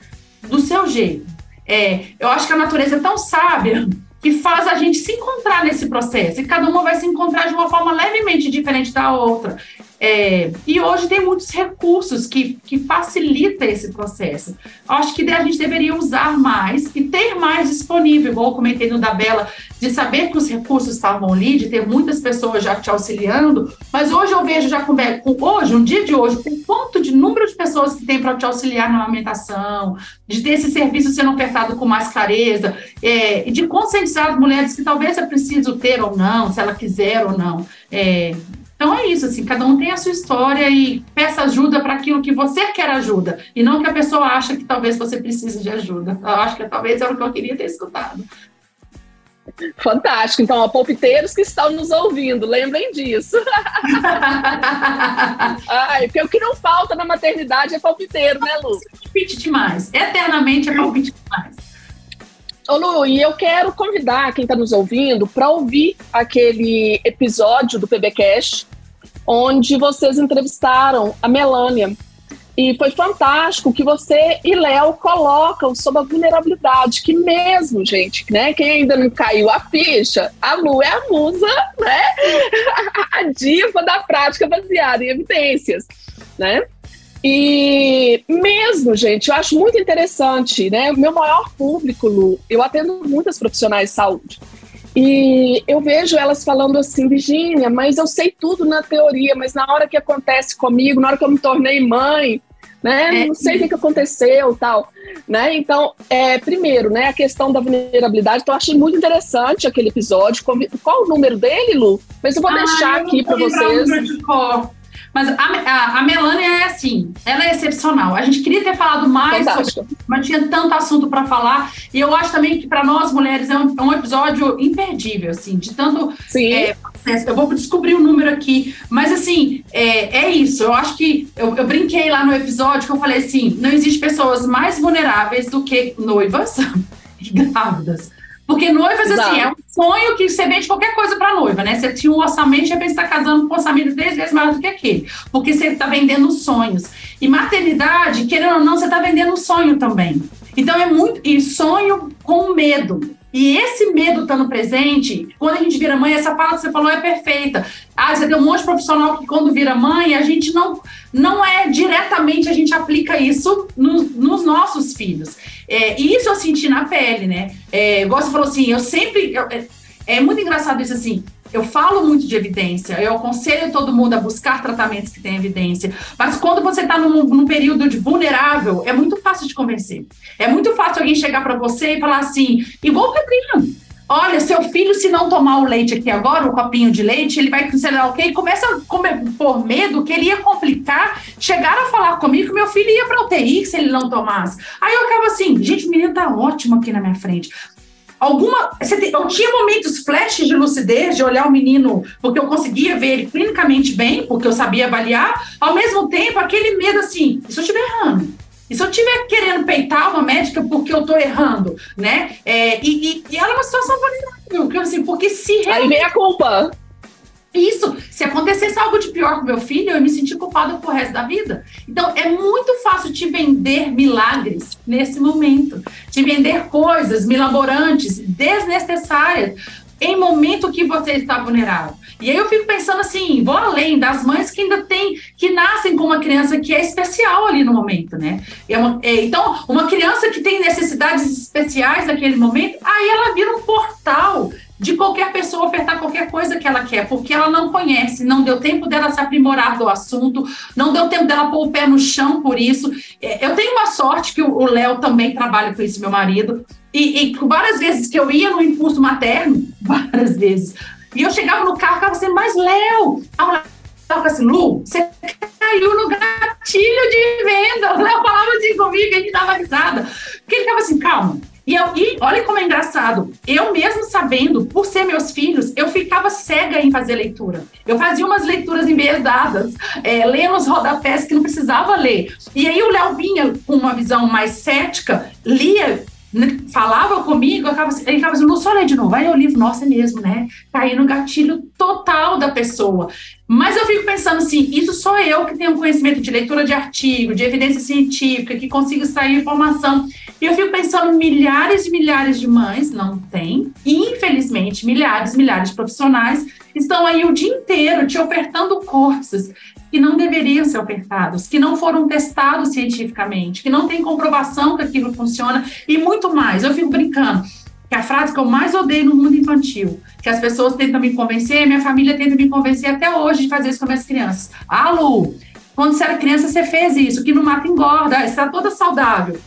do seu jeito. É, eu acho que a natureza é tão sábia que faz a gente se encontrar nesse processo, e cada uma vai se encontrar de uma forma levemente diferente da outra. É, e hoje tem muitos recursos que, que facilitam esse processo. Acho que a gente deveria usar mais e ter mais disponível, igual eu comentei no da Bela, de saber que os recursos estavam ali, de ter muitas pessoas já te auxiliando, mas hoje eu vejo já com, hoje, um dia de hoje, o quanto de número de pessoas que tem para te auxiliar na amamentação, de ter esse serviço sendo ofertado com mais clareza, é, e de conscientizar as mulheres que talvez é preciso ter ou não, se ela quiser ou não. É, então é isso, assim, cada um tem a sua história e peça ajuda para aquilo que você quer ajuda, e não que a pessoa acha que talvez você precise de ajuda. Eu acho que talvez era o que eu queria ter escutado. Fantástico. Então, ó, palpiteiros que estão nos ouvindo, lembrem disso. Ai, porque o que não falta na maternidade é palpiteiro, né, Lu? Palpite demais. Eternamente é palpite demais. Ô Lu, e eu quero convidar quem está nos ouvindo para ouvir aquele episódio do PBcast onde vocês entrevistaram a Melânia. E foi fantástico que você e Léo colocam sobre a vulnerabilidade, que mesmo, gente, né? Quem ainda não caiu a ficha, a Lu é a musa, né? a diva da prática baseada em evidências, né? E mesmo, gente, eu acho muito interessante, né? O meu maior público, Lu, eu atendo muitas profissionais de saúde. E eu vejo elas falando assim, Virginia, mas eu sei tudo na teoria, mas na hora que acontece comigo, na hora que eu me tornei mãe, né? É. Não sei o que, aconteceu tal. Né? Então, é, primeiro, né, a questão da vulnerabilidade. Então, eu achei muito interessante aquele episódio. Qual o número dele, Lu? Mas eu vou ah, deixar aqui para vocês. Mas a, a, a, Melania é assim, ela é excepcional. A gente queria ter falado mais, sobre, mas tinha tanto assunto para falar. E eu acho também que para nós mulheres é um, é um, episódio imperdível, assim, de tanto. Sim. É, eu vou descobrir o um número aqui, mas assim, é, é isso. Eu acho que eu, eu, brinquei lá no episódio que eu falei assim: não existe pessoas mais vulneráveis do que noivas e grávidas. Porque noivas, Exato. assim, é um sonho que você vende qualquer coisa para noiva, né? Você tinha um orçamento, de repente está casando com um orçamento três vezes maior do que aquele. Porque você está vendendo sonhos. E maternidade, querendo ou não, você está vendendo sonho também. Então é muito. E sonho com medo. E esse medo estando presente, quando a gente vira mãe, essa fala que você falou é perfeita. Ah, você tem um monte de profissional que quando vira mãe, a gente não, não é diretamente, a gente aplica isso no, nos nossos filhos. É, e isso eu senti na pele, né? É, igual você falou assim, eu sempre. Eu, é, é muito engraçado isso assim. Eu falo muito de evidência, eu aconselho todo mundo a buscar tratamentos que têm evidência, mas quando você está num, num, período de vulnerável, é muito fácil de convencer. É muito fácil alguém chegar para você e falar assim, igual o Pedrinho, olha, seu filho, se não tomar o leite aqui agora, o copinho de leite, ele vai, sei lá, ok, começa a comer, por medo que ele ia complicar, chegaram a falar comigo que meu filho ia para UTI se ele não tomasse. Aí eu acabo assim, gente, o menino tá ótimo aqui na minha frente. Alguma. Eu tinha momentos flashes de lucidez, de olhar o menino, porque eu conseguia ver ele clinicamente bem, porque eu sabia avaliar, ao mesmo tempo, aquele medo assim, e se eu estiver errando? E se eu estiver querendo peitar uma médica porque eu estou errando, né? É, e, e, e, ela é uma situação vulnerável, assim, porque se realmente... Aí vem a culpa. Isso, se acontecesse algo de pior com meu filho, eu me sentir culpada pro resto da vida. Então, é muito fácil te vender milagres nesse momento, te vender coisas milaborantes, desnecessárias, em momento que você está vulnerável. E aí eu fico pensando assim, vou além das mães que ainda tem, que nascem com uma criança que é especial ali no momento, né? É uma, é, então, uma criança que tem necessidades especiais naquele momento, aí ela vira um portal de qualquer pessoa ofertar qualquer coisa que ela quer, porque ela não conhece, não deu tempo dela se aprimorar do assunto, não deu tempo dela pôr o pé no chão por isso. É, eu tenho uma sorte que o Léo também trabalha com isso, meu marido, e, e várias vezes que eu ia no impulso materno, várias vezes, e eu chegava no carro e ficava assim, mas Léo, a falava assim, Lu, você caiu no gatilho de venda. O Léo falava assim comigo, gente dava risada. Porque ele ficava assim, calma, e, eu, e olha como é engraçado. Eu mesmo sabendo, por ser meus filhos, eu ficava cega em fazer leitura. Eu fazia umas leituras embedadas, é, lendo os rodapés que não precisava ler. E aí o Léo vinha com uma visão mais cética, lia falava comigo, ele ficava assim, não só ler de novo, aí o livro, nossa, é mesmo, né? Cair no gatilho total da pessoa. Mas eu fico pensando assim, isso sou eu que tenho conhecimento de leitura de artigo, de evidência científica, que consigo sair informação. E eu fico pensando, milhares e milhares de mães não têm, infelizmente, milhares e milhares de profissionais estão aí o dia inteiro te ofertando coisas que não deveriam ser ofertados, que não foram testados cientificamente, que não tem comprovação que aquilo funciona e muito mais. Eu fico brincando que a frase que eu mais odeio no mundo infantil, que as pessoas tentam me convencer, minha família tenta me convencer até hoje de fazer isso com minhas crianças. Lu, quando você era criança você fez isso, que no mata engorda, está toda saudável.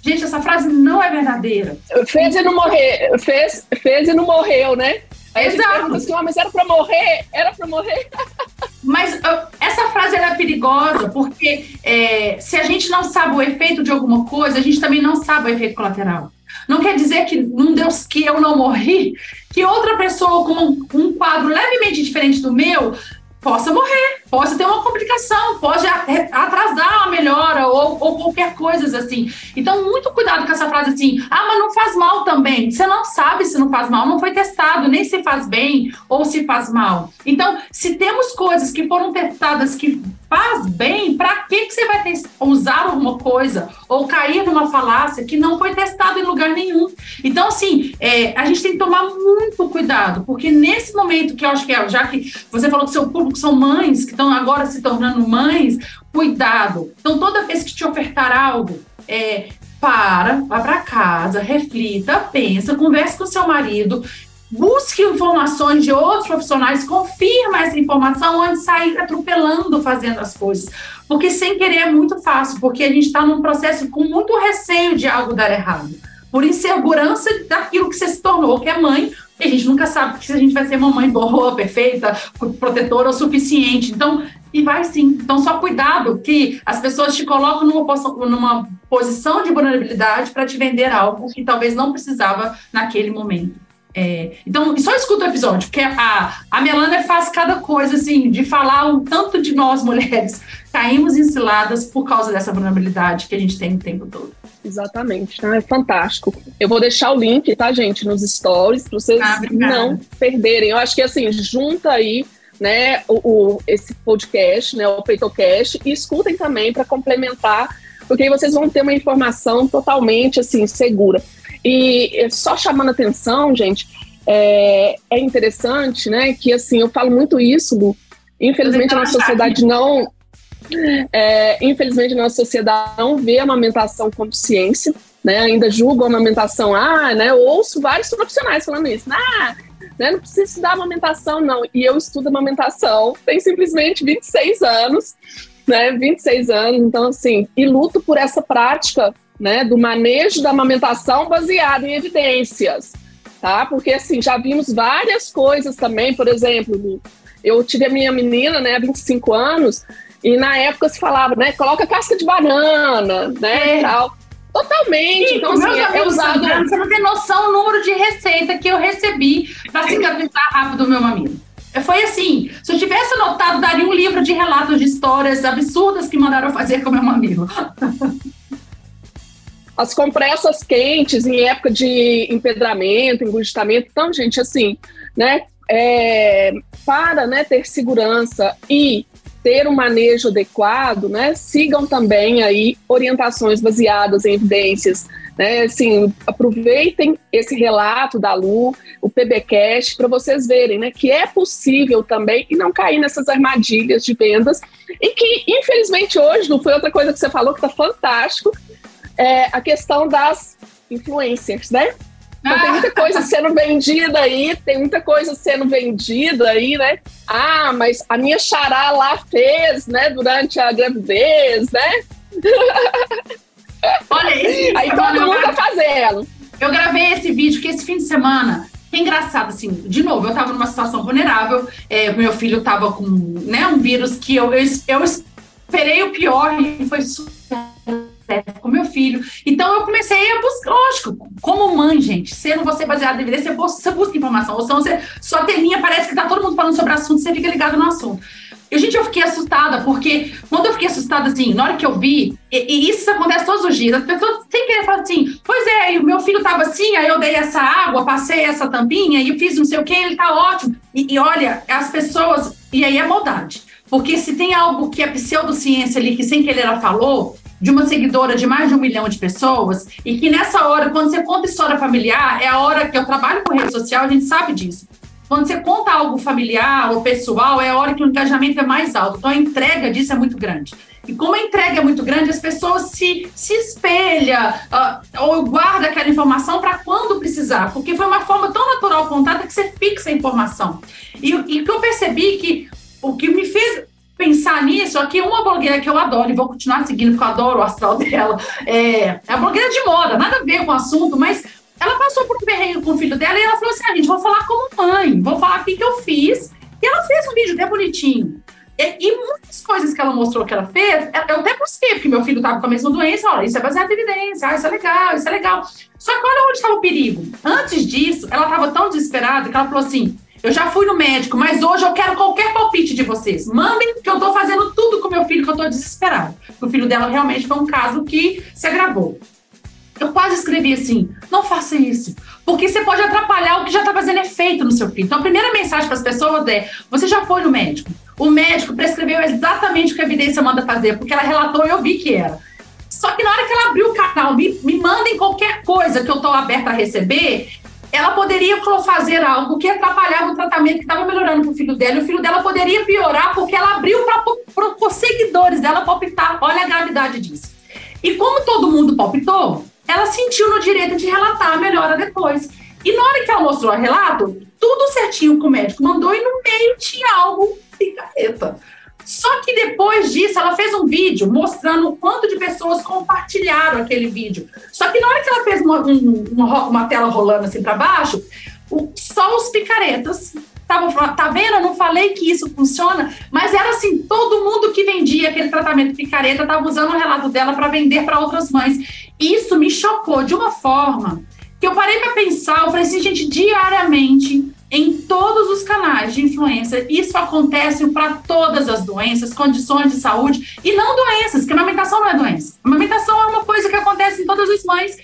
Gente, essa frase não é verdadeira. Fez e não morreu, fez, fez e não morreu, né? Aí Exato. Assim, oh, mas era para morrer, era para morrer. Mas uh, essa frase é perigosa, porque é, se a gente não sabe o efeito de alguma coisa, a gente também não sabe o efeito colateral. Não quer dizer que um Deus que eu não morri, que outra pessoa com um, um quadro levemente diferente do meu possa morrer, possa ter uma complicação, pode atrasar a melhora ou, ou qualquer coisa assim. Então, muito cuidado com essa frase assim, ah, mas não faz mal também. Você não sabe se não faz mal, não foi testado, nem se faz bem ou se faz mal. Então, se temos coisas que foram testadas que faz bem, para que, que você vai usar alguma coisa ou cair numa falácia que não foi testado em lugar nenhum? Então, assim, é, a gente tem que tomar muito cuidado, porque nesse momento que eu acho que é, já que você falou que seu público são mães, que estão agora se tornando mães, cuidado. Então, toda vez que te ofertar algo, é, para, vá para casa, reflita, pensa, converse com seu marido, busque informações de outros profissionais, confirma essa informação antes de sair atropelando fazendo as coisas. Porque sem querer é muito fácil, porque a gente está num processo com muito receio de algo dar errado. Por insegurança daquilo que você se tornou, que é mãe, e a gente nunca sabe se a gente vai ser uma mãe boa, perfeita, protetora o suficiente. Então, e vai sim. Então, só cuidado que as pessoas te colocam numa, numa posição de vulnerabilidade para te vender algo que talvez não precisava naquele momento. É, então, só escuta o episódio, porque a, a Melania faz cada coisa, assim, de falar o tanto de nós, mulheres, caímos enciladas por causa dessa vulnerabilidade que a gente tem o tempo todo. Exatamente, então é fantástico. Eu vou deixar o link, tá, gente, nos stories, para vocês ah, não perderem. Eu acho que, assim, junta aí né, o, o, esse podcast, né, o PeitoCast, e escutem também para complementar, porque aí vocês vão ter uma informação totalmente, assim, segura. E só chamando atenção, gente, é, é interessante, né? Que assim, eu falo muito isso, Lu. Infelizmente, a nossa sociedade não. É, infelizmente, a nossa sociedade não vê a amamentação como ciência, né? Ainda julga a amamentação, ah, né? Eu ouço vários profissionais falando isso, ah, né? Não precisa estudar amamentação, não. E eu estudo amamentação, tem simplesmente 26 anos, né? 26 anos, então assim, e luto por essa prática né, do manejo da amamentação baseado em evidências, tá? Porque assim, já vimos várias coisas também, por exemplo, eu tive a minha menina, né, há 25 anos, e na época se falava, né, coloca casca de banana, né, é. tal. Totalmente. Sim, então, assim, é, é usado. Você não tem noção do número de receita que eu recebi para cicatrizar rápido o meu mamilo. Foi assim, se eu tivesse anotado, daria um livro de relatos de histórias absurdas que mandaram fazer com o meu mamilo. As compressas quentes em época de empedramento, engurgitamento, então, gente, assim, né, é, para né, ter segurança e ter um manejo adequado, né, sigam também aí orientações baseadas em evidências. Né, assim, aproveitem esse relato da Lu, o PBcast, para vocês verem né, que é possível também e não cair nessas armadilhas de vendas. E que, infelizmente, hoje, não foi outra coisa que você falou que está fantástico, é a questão das influencers, né? Então, tem muita coisa sendo vendida aí, tem muita coisa sendo vendida aí, né? Ah, mas a minha xará lá fez, né, durante a gravidez, né? Olha, esse aí todo mundo tá fazendo. Eu gravei esse vídeo que esse fim de semana é engraçado, assim, de novo, eu tava numa situação vulnerável, é, meu filho tava com né, um vírus que eu, eu, eu esperei o pior e foi super com meu filho. Então eu comecei a buscar, lógico, como mãe, gente, sendo você baseada em evidência, você busca informação. Ou senão você, sua telinha parece que tá todo mundo falando sobre o assunto, você fica ligado no assunto. E, gente, eu fiquei assustada, porque quando eu fiquei assustada, assim, na hora que eu vi, e, e isso acontece todos os dias, as pessoas sem querer falam assim, pois é, o meu filho tava assim, aí eu dei essa água, passei essa tampinha, e fiz não sei o que, ele tá ótimo. E, e olha, as pessoas, e aí é maldade. Porque se tem algo que é pseudociência ali, que sem querer ela falou, de uma seguidora de mais de um milhão de pessoas, e que nessa hora, quando você conta história familiar, é a hora que eu trabalho com rede social, a gente sabe disso. Quando você conta algo familiar ou pessoal, é a hora que o engajamento é mais alto. Então a entrega disso é muito grande. E como a entrega é muito grande, as pessoas se, se espelham uh, ou guarda aquela informação para quando precisar, porque foi uma forma tão natural contada que você fixa a informação. E, e que eu percebi que o que me fez pensar nisso, aqui uma blogueira que eu adoro e vou continuar seguindo porque eu adoro o astral dela, é, é a blogueira de moda, nada a ver com o assunto, mas ela passou por um perrengue com o filho dela e ela falou assim: a ah, gente, vou falar como mãe, vou falar o que eu fiz. E ela fez um vídeo até bonitinho. E, e, muitas coisas que ela mostrou que ela fez, eu até busquei, porque meu filho estava com a mesma doença, olha, isso é baseado em evidência, ah, isso é legal, isso é legal. Só que olha onde estava o perigo. Antes disso, ela estava tão desesperada que ela falou assim: eu já fui no médico, mas hoje eu quero qualquer palpite de vocês. Mandem que eu tô fazendo tudo com meu filho, que eu tô desesperado. O filho dela realmente foi um caso que se agravou. Eu quase escrevi assim: não faça isso, porque você pode atrapalhar o que já está fazendo efeito no seu filho. Então, a primeira mensagem para as pessoas é: você já foi no médico. O médico prescreveu exatamente o que a evidência manda fazer, porque ela relatou e eu vi que era. Só que na hora que ela abriu o canal, me, me mandem qualquer coisa que eu estou aberta a receber, ela poderia fazer algo que atrapalhava o tratamento que estava melhorando para o filho dela, e o filho dela poderia piorar porque ela abriu para os seguidores dela palpitar. Olha a gravidade disso. E como todo mundo palpitou, ela sentiu no direito de relatar a melhora depois. E na hora que ela mostrou o relato, tudo certinho que o médico mandou, e no meio tinha algo picareta. Só que depois disso, ela fez um vídeo mostrando o quanto de pessoas compartilharam aquele vídeo. Só que na hora que ela fez uma, uma, uma tela rolando assim para baixo, o, só os picaretas estavam falando, tá vendo? Eu não falei que isso funciona, mas era assim, todo mundo que vendia aquele tratamento picareta estava usando o relato dela para vender para outras mães. Isso me chocou de uma forma que eu parei para pensar, eu falei assim, gente, diariamente em todos os canais de influência. Isso acontece para todas as doenças, condições de saúde e não doenças, que a amamentação não é doença. A amamentação é uma coisa que acontece em todas as mães.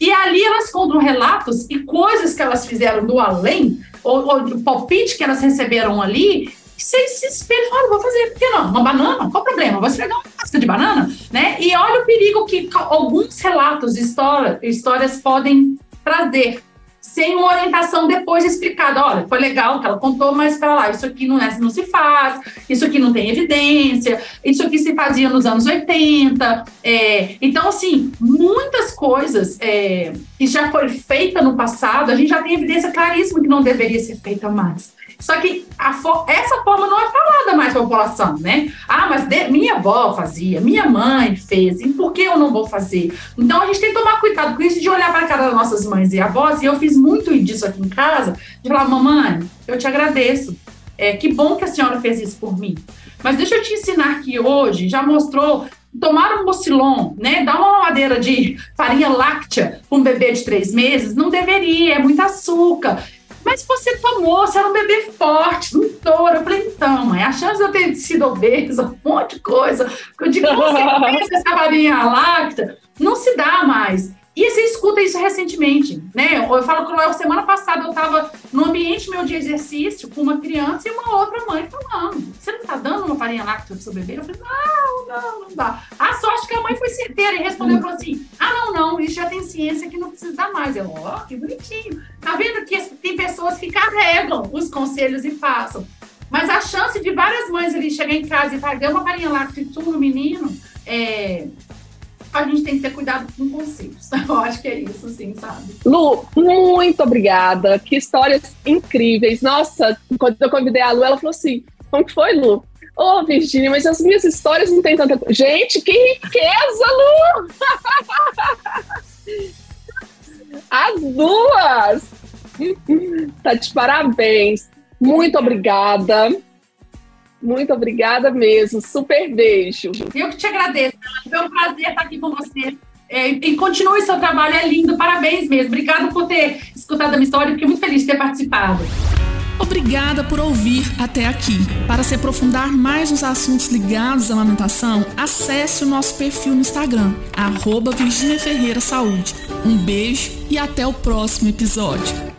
E ali elas contam relatos e coisas que elas fizeram do além, ou, ou o palpite que elas receberam ali, você se espelha e fala, vou fazer, por que não? Uma banana? Qual o problema? Vou esfregar uma casca de banana? Né? E olha o perigo que alguns relatos, história, histórias podem trazer sem uma orientação depois explicada. Olha, foi legal que ela contou, mas para lá, isso aqui não, é, não se faz, isso aqui não tem evidência, isso aqui se fazia nos anos 80. É, então, assim, muitas coisas é, que já foi feita no passado, a gente já tem evidência claríssima que não deveria ser feita mais. Só que fo essa forma não é falada mais para a população, né? Ah, mas minha avó fazia, minha mãe fez, e por que eu não vou fazer? Então a gente tem que tomar cuidado com isso de olhar para a cara das nossas mães e avós, e eu fiz muito disso aqui em casa, de falar, mamãe, eu te agradeço. É, que bom que a senhora fez isso por mim. Mas deixa eu te ensinar que hoje já mostrou tomar um mocilon, né? Dar uma mamadeira de farinha láctea com um bebê de três meses, não deveria, é muito açúcar. Mas você tomou, você era um bebê forte, um touro. Eu falei, então, mãe, a chance de eu ter sido obesa, um monte de coisa, de consequência essa farinha láctea, não se dá mais. E você escuta isso recentemente, né? Eu falo que eu, semana passada eu estava no ambiente meu de exercício com uma criança e uma outra mãe falando: Você não está dando uma farinha láctea pro seu bebê? Eu falei: Não, não, não dá. A sorte que a mãe foi certeira e respondeu falou assim: Ah, não, não, isso já tem ciência que não precisa dar mais. Eu, ó, oh, que bonitinho. Tá vendo que tem pessoas que carregam os conselhos e passam. Mas a chance de várias mães ali chegar em casa e falar, deu uma farinha láctea no menino, é, a gente tem que ter cuidado com conselhos. Eu acho que é isso, sim, sabe? Lu, muito obrigada. Que histórias incríveis. Nossa, quando eu convidei a Lu, ela falou assim: como que foi, Lu? Ô, oh, Virginia, mas as minhas histórias não tem tanta. Gente, que riqueza, Lu! As duas! Tá de parabéns. Muito obrigada. Muito obrigada mesmo. Super beijo. Eu que te agradeço. Foi um prazer estar aqui com você. É, e continue seu trabalho, é lindo. Parabéns mesmo. Obrigada por ter escutado a minha história. Fiquei muito feliz de ter participado. Obrigada por ouvir até aqui. Para se aprofundar mais nos assuntos ligados à amamentação, acesse o nosso perfil no Instagram, arroba Virginia Ferreira Saúde. Um beijo e até o próximo episódio.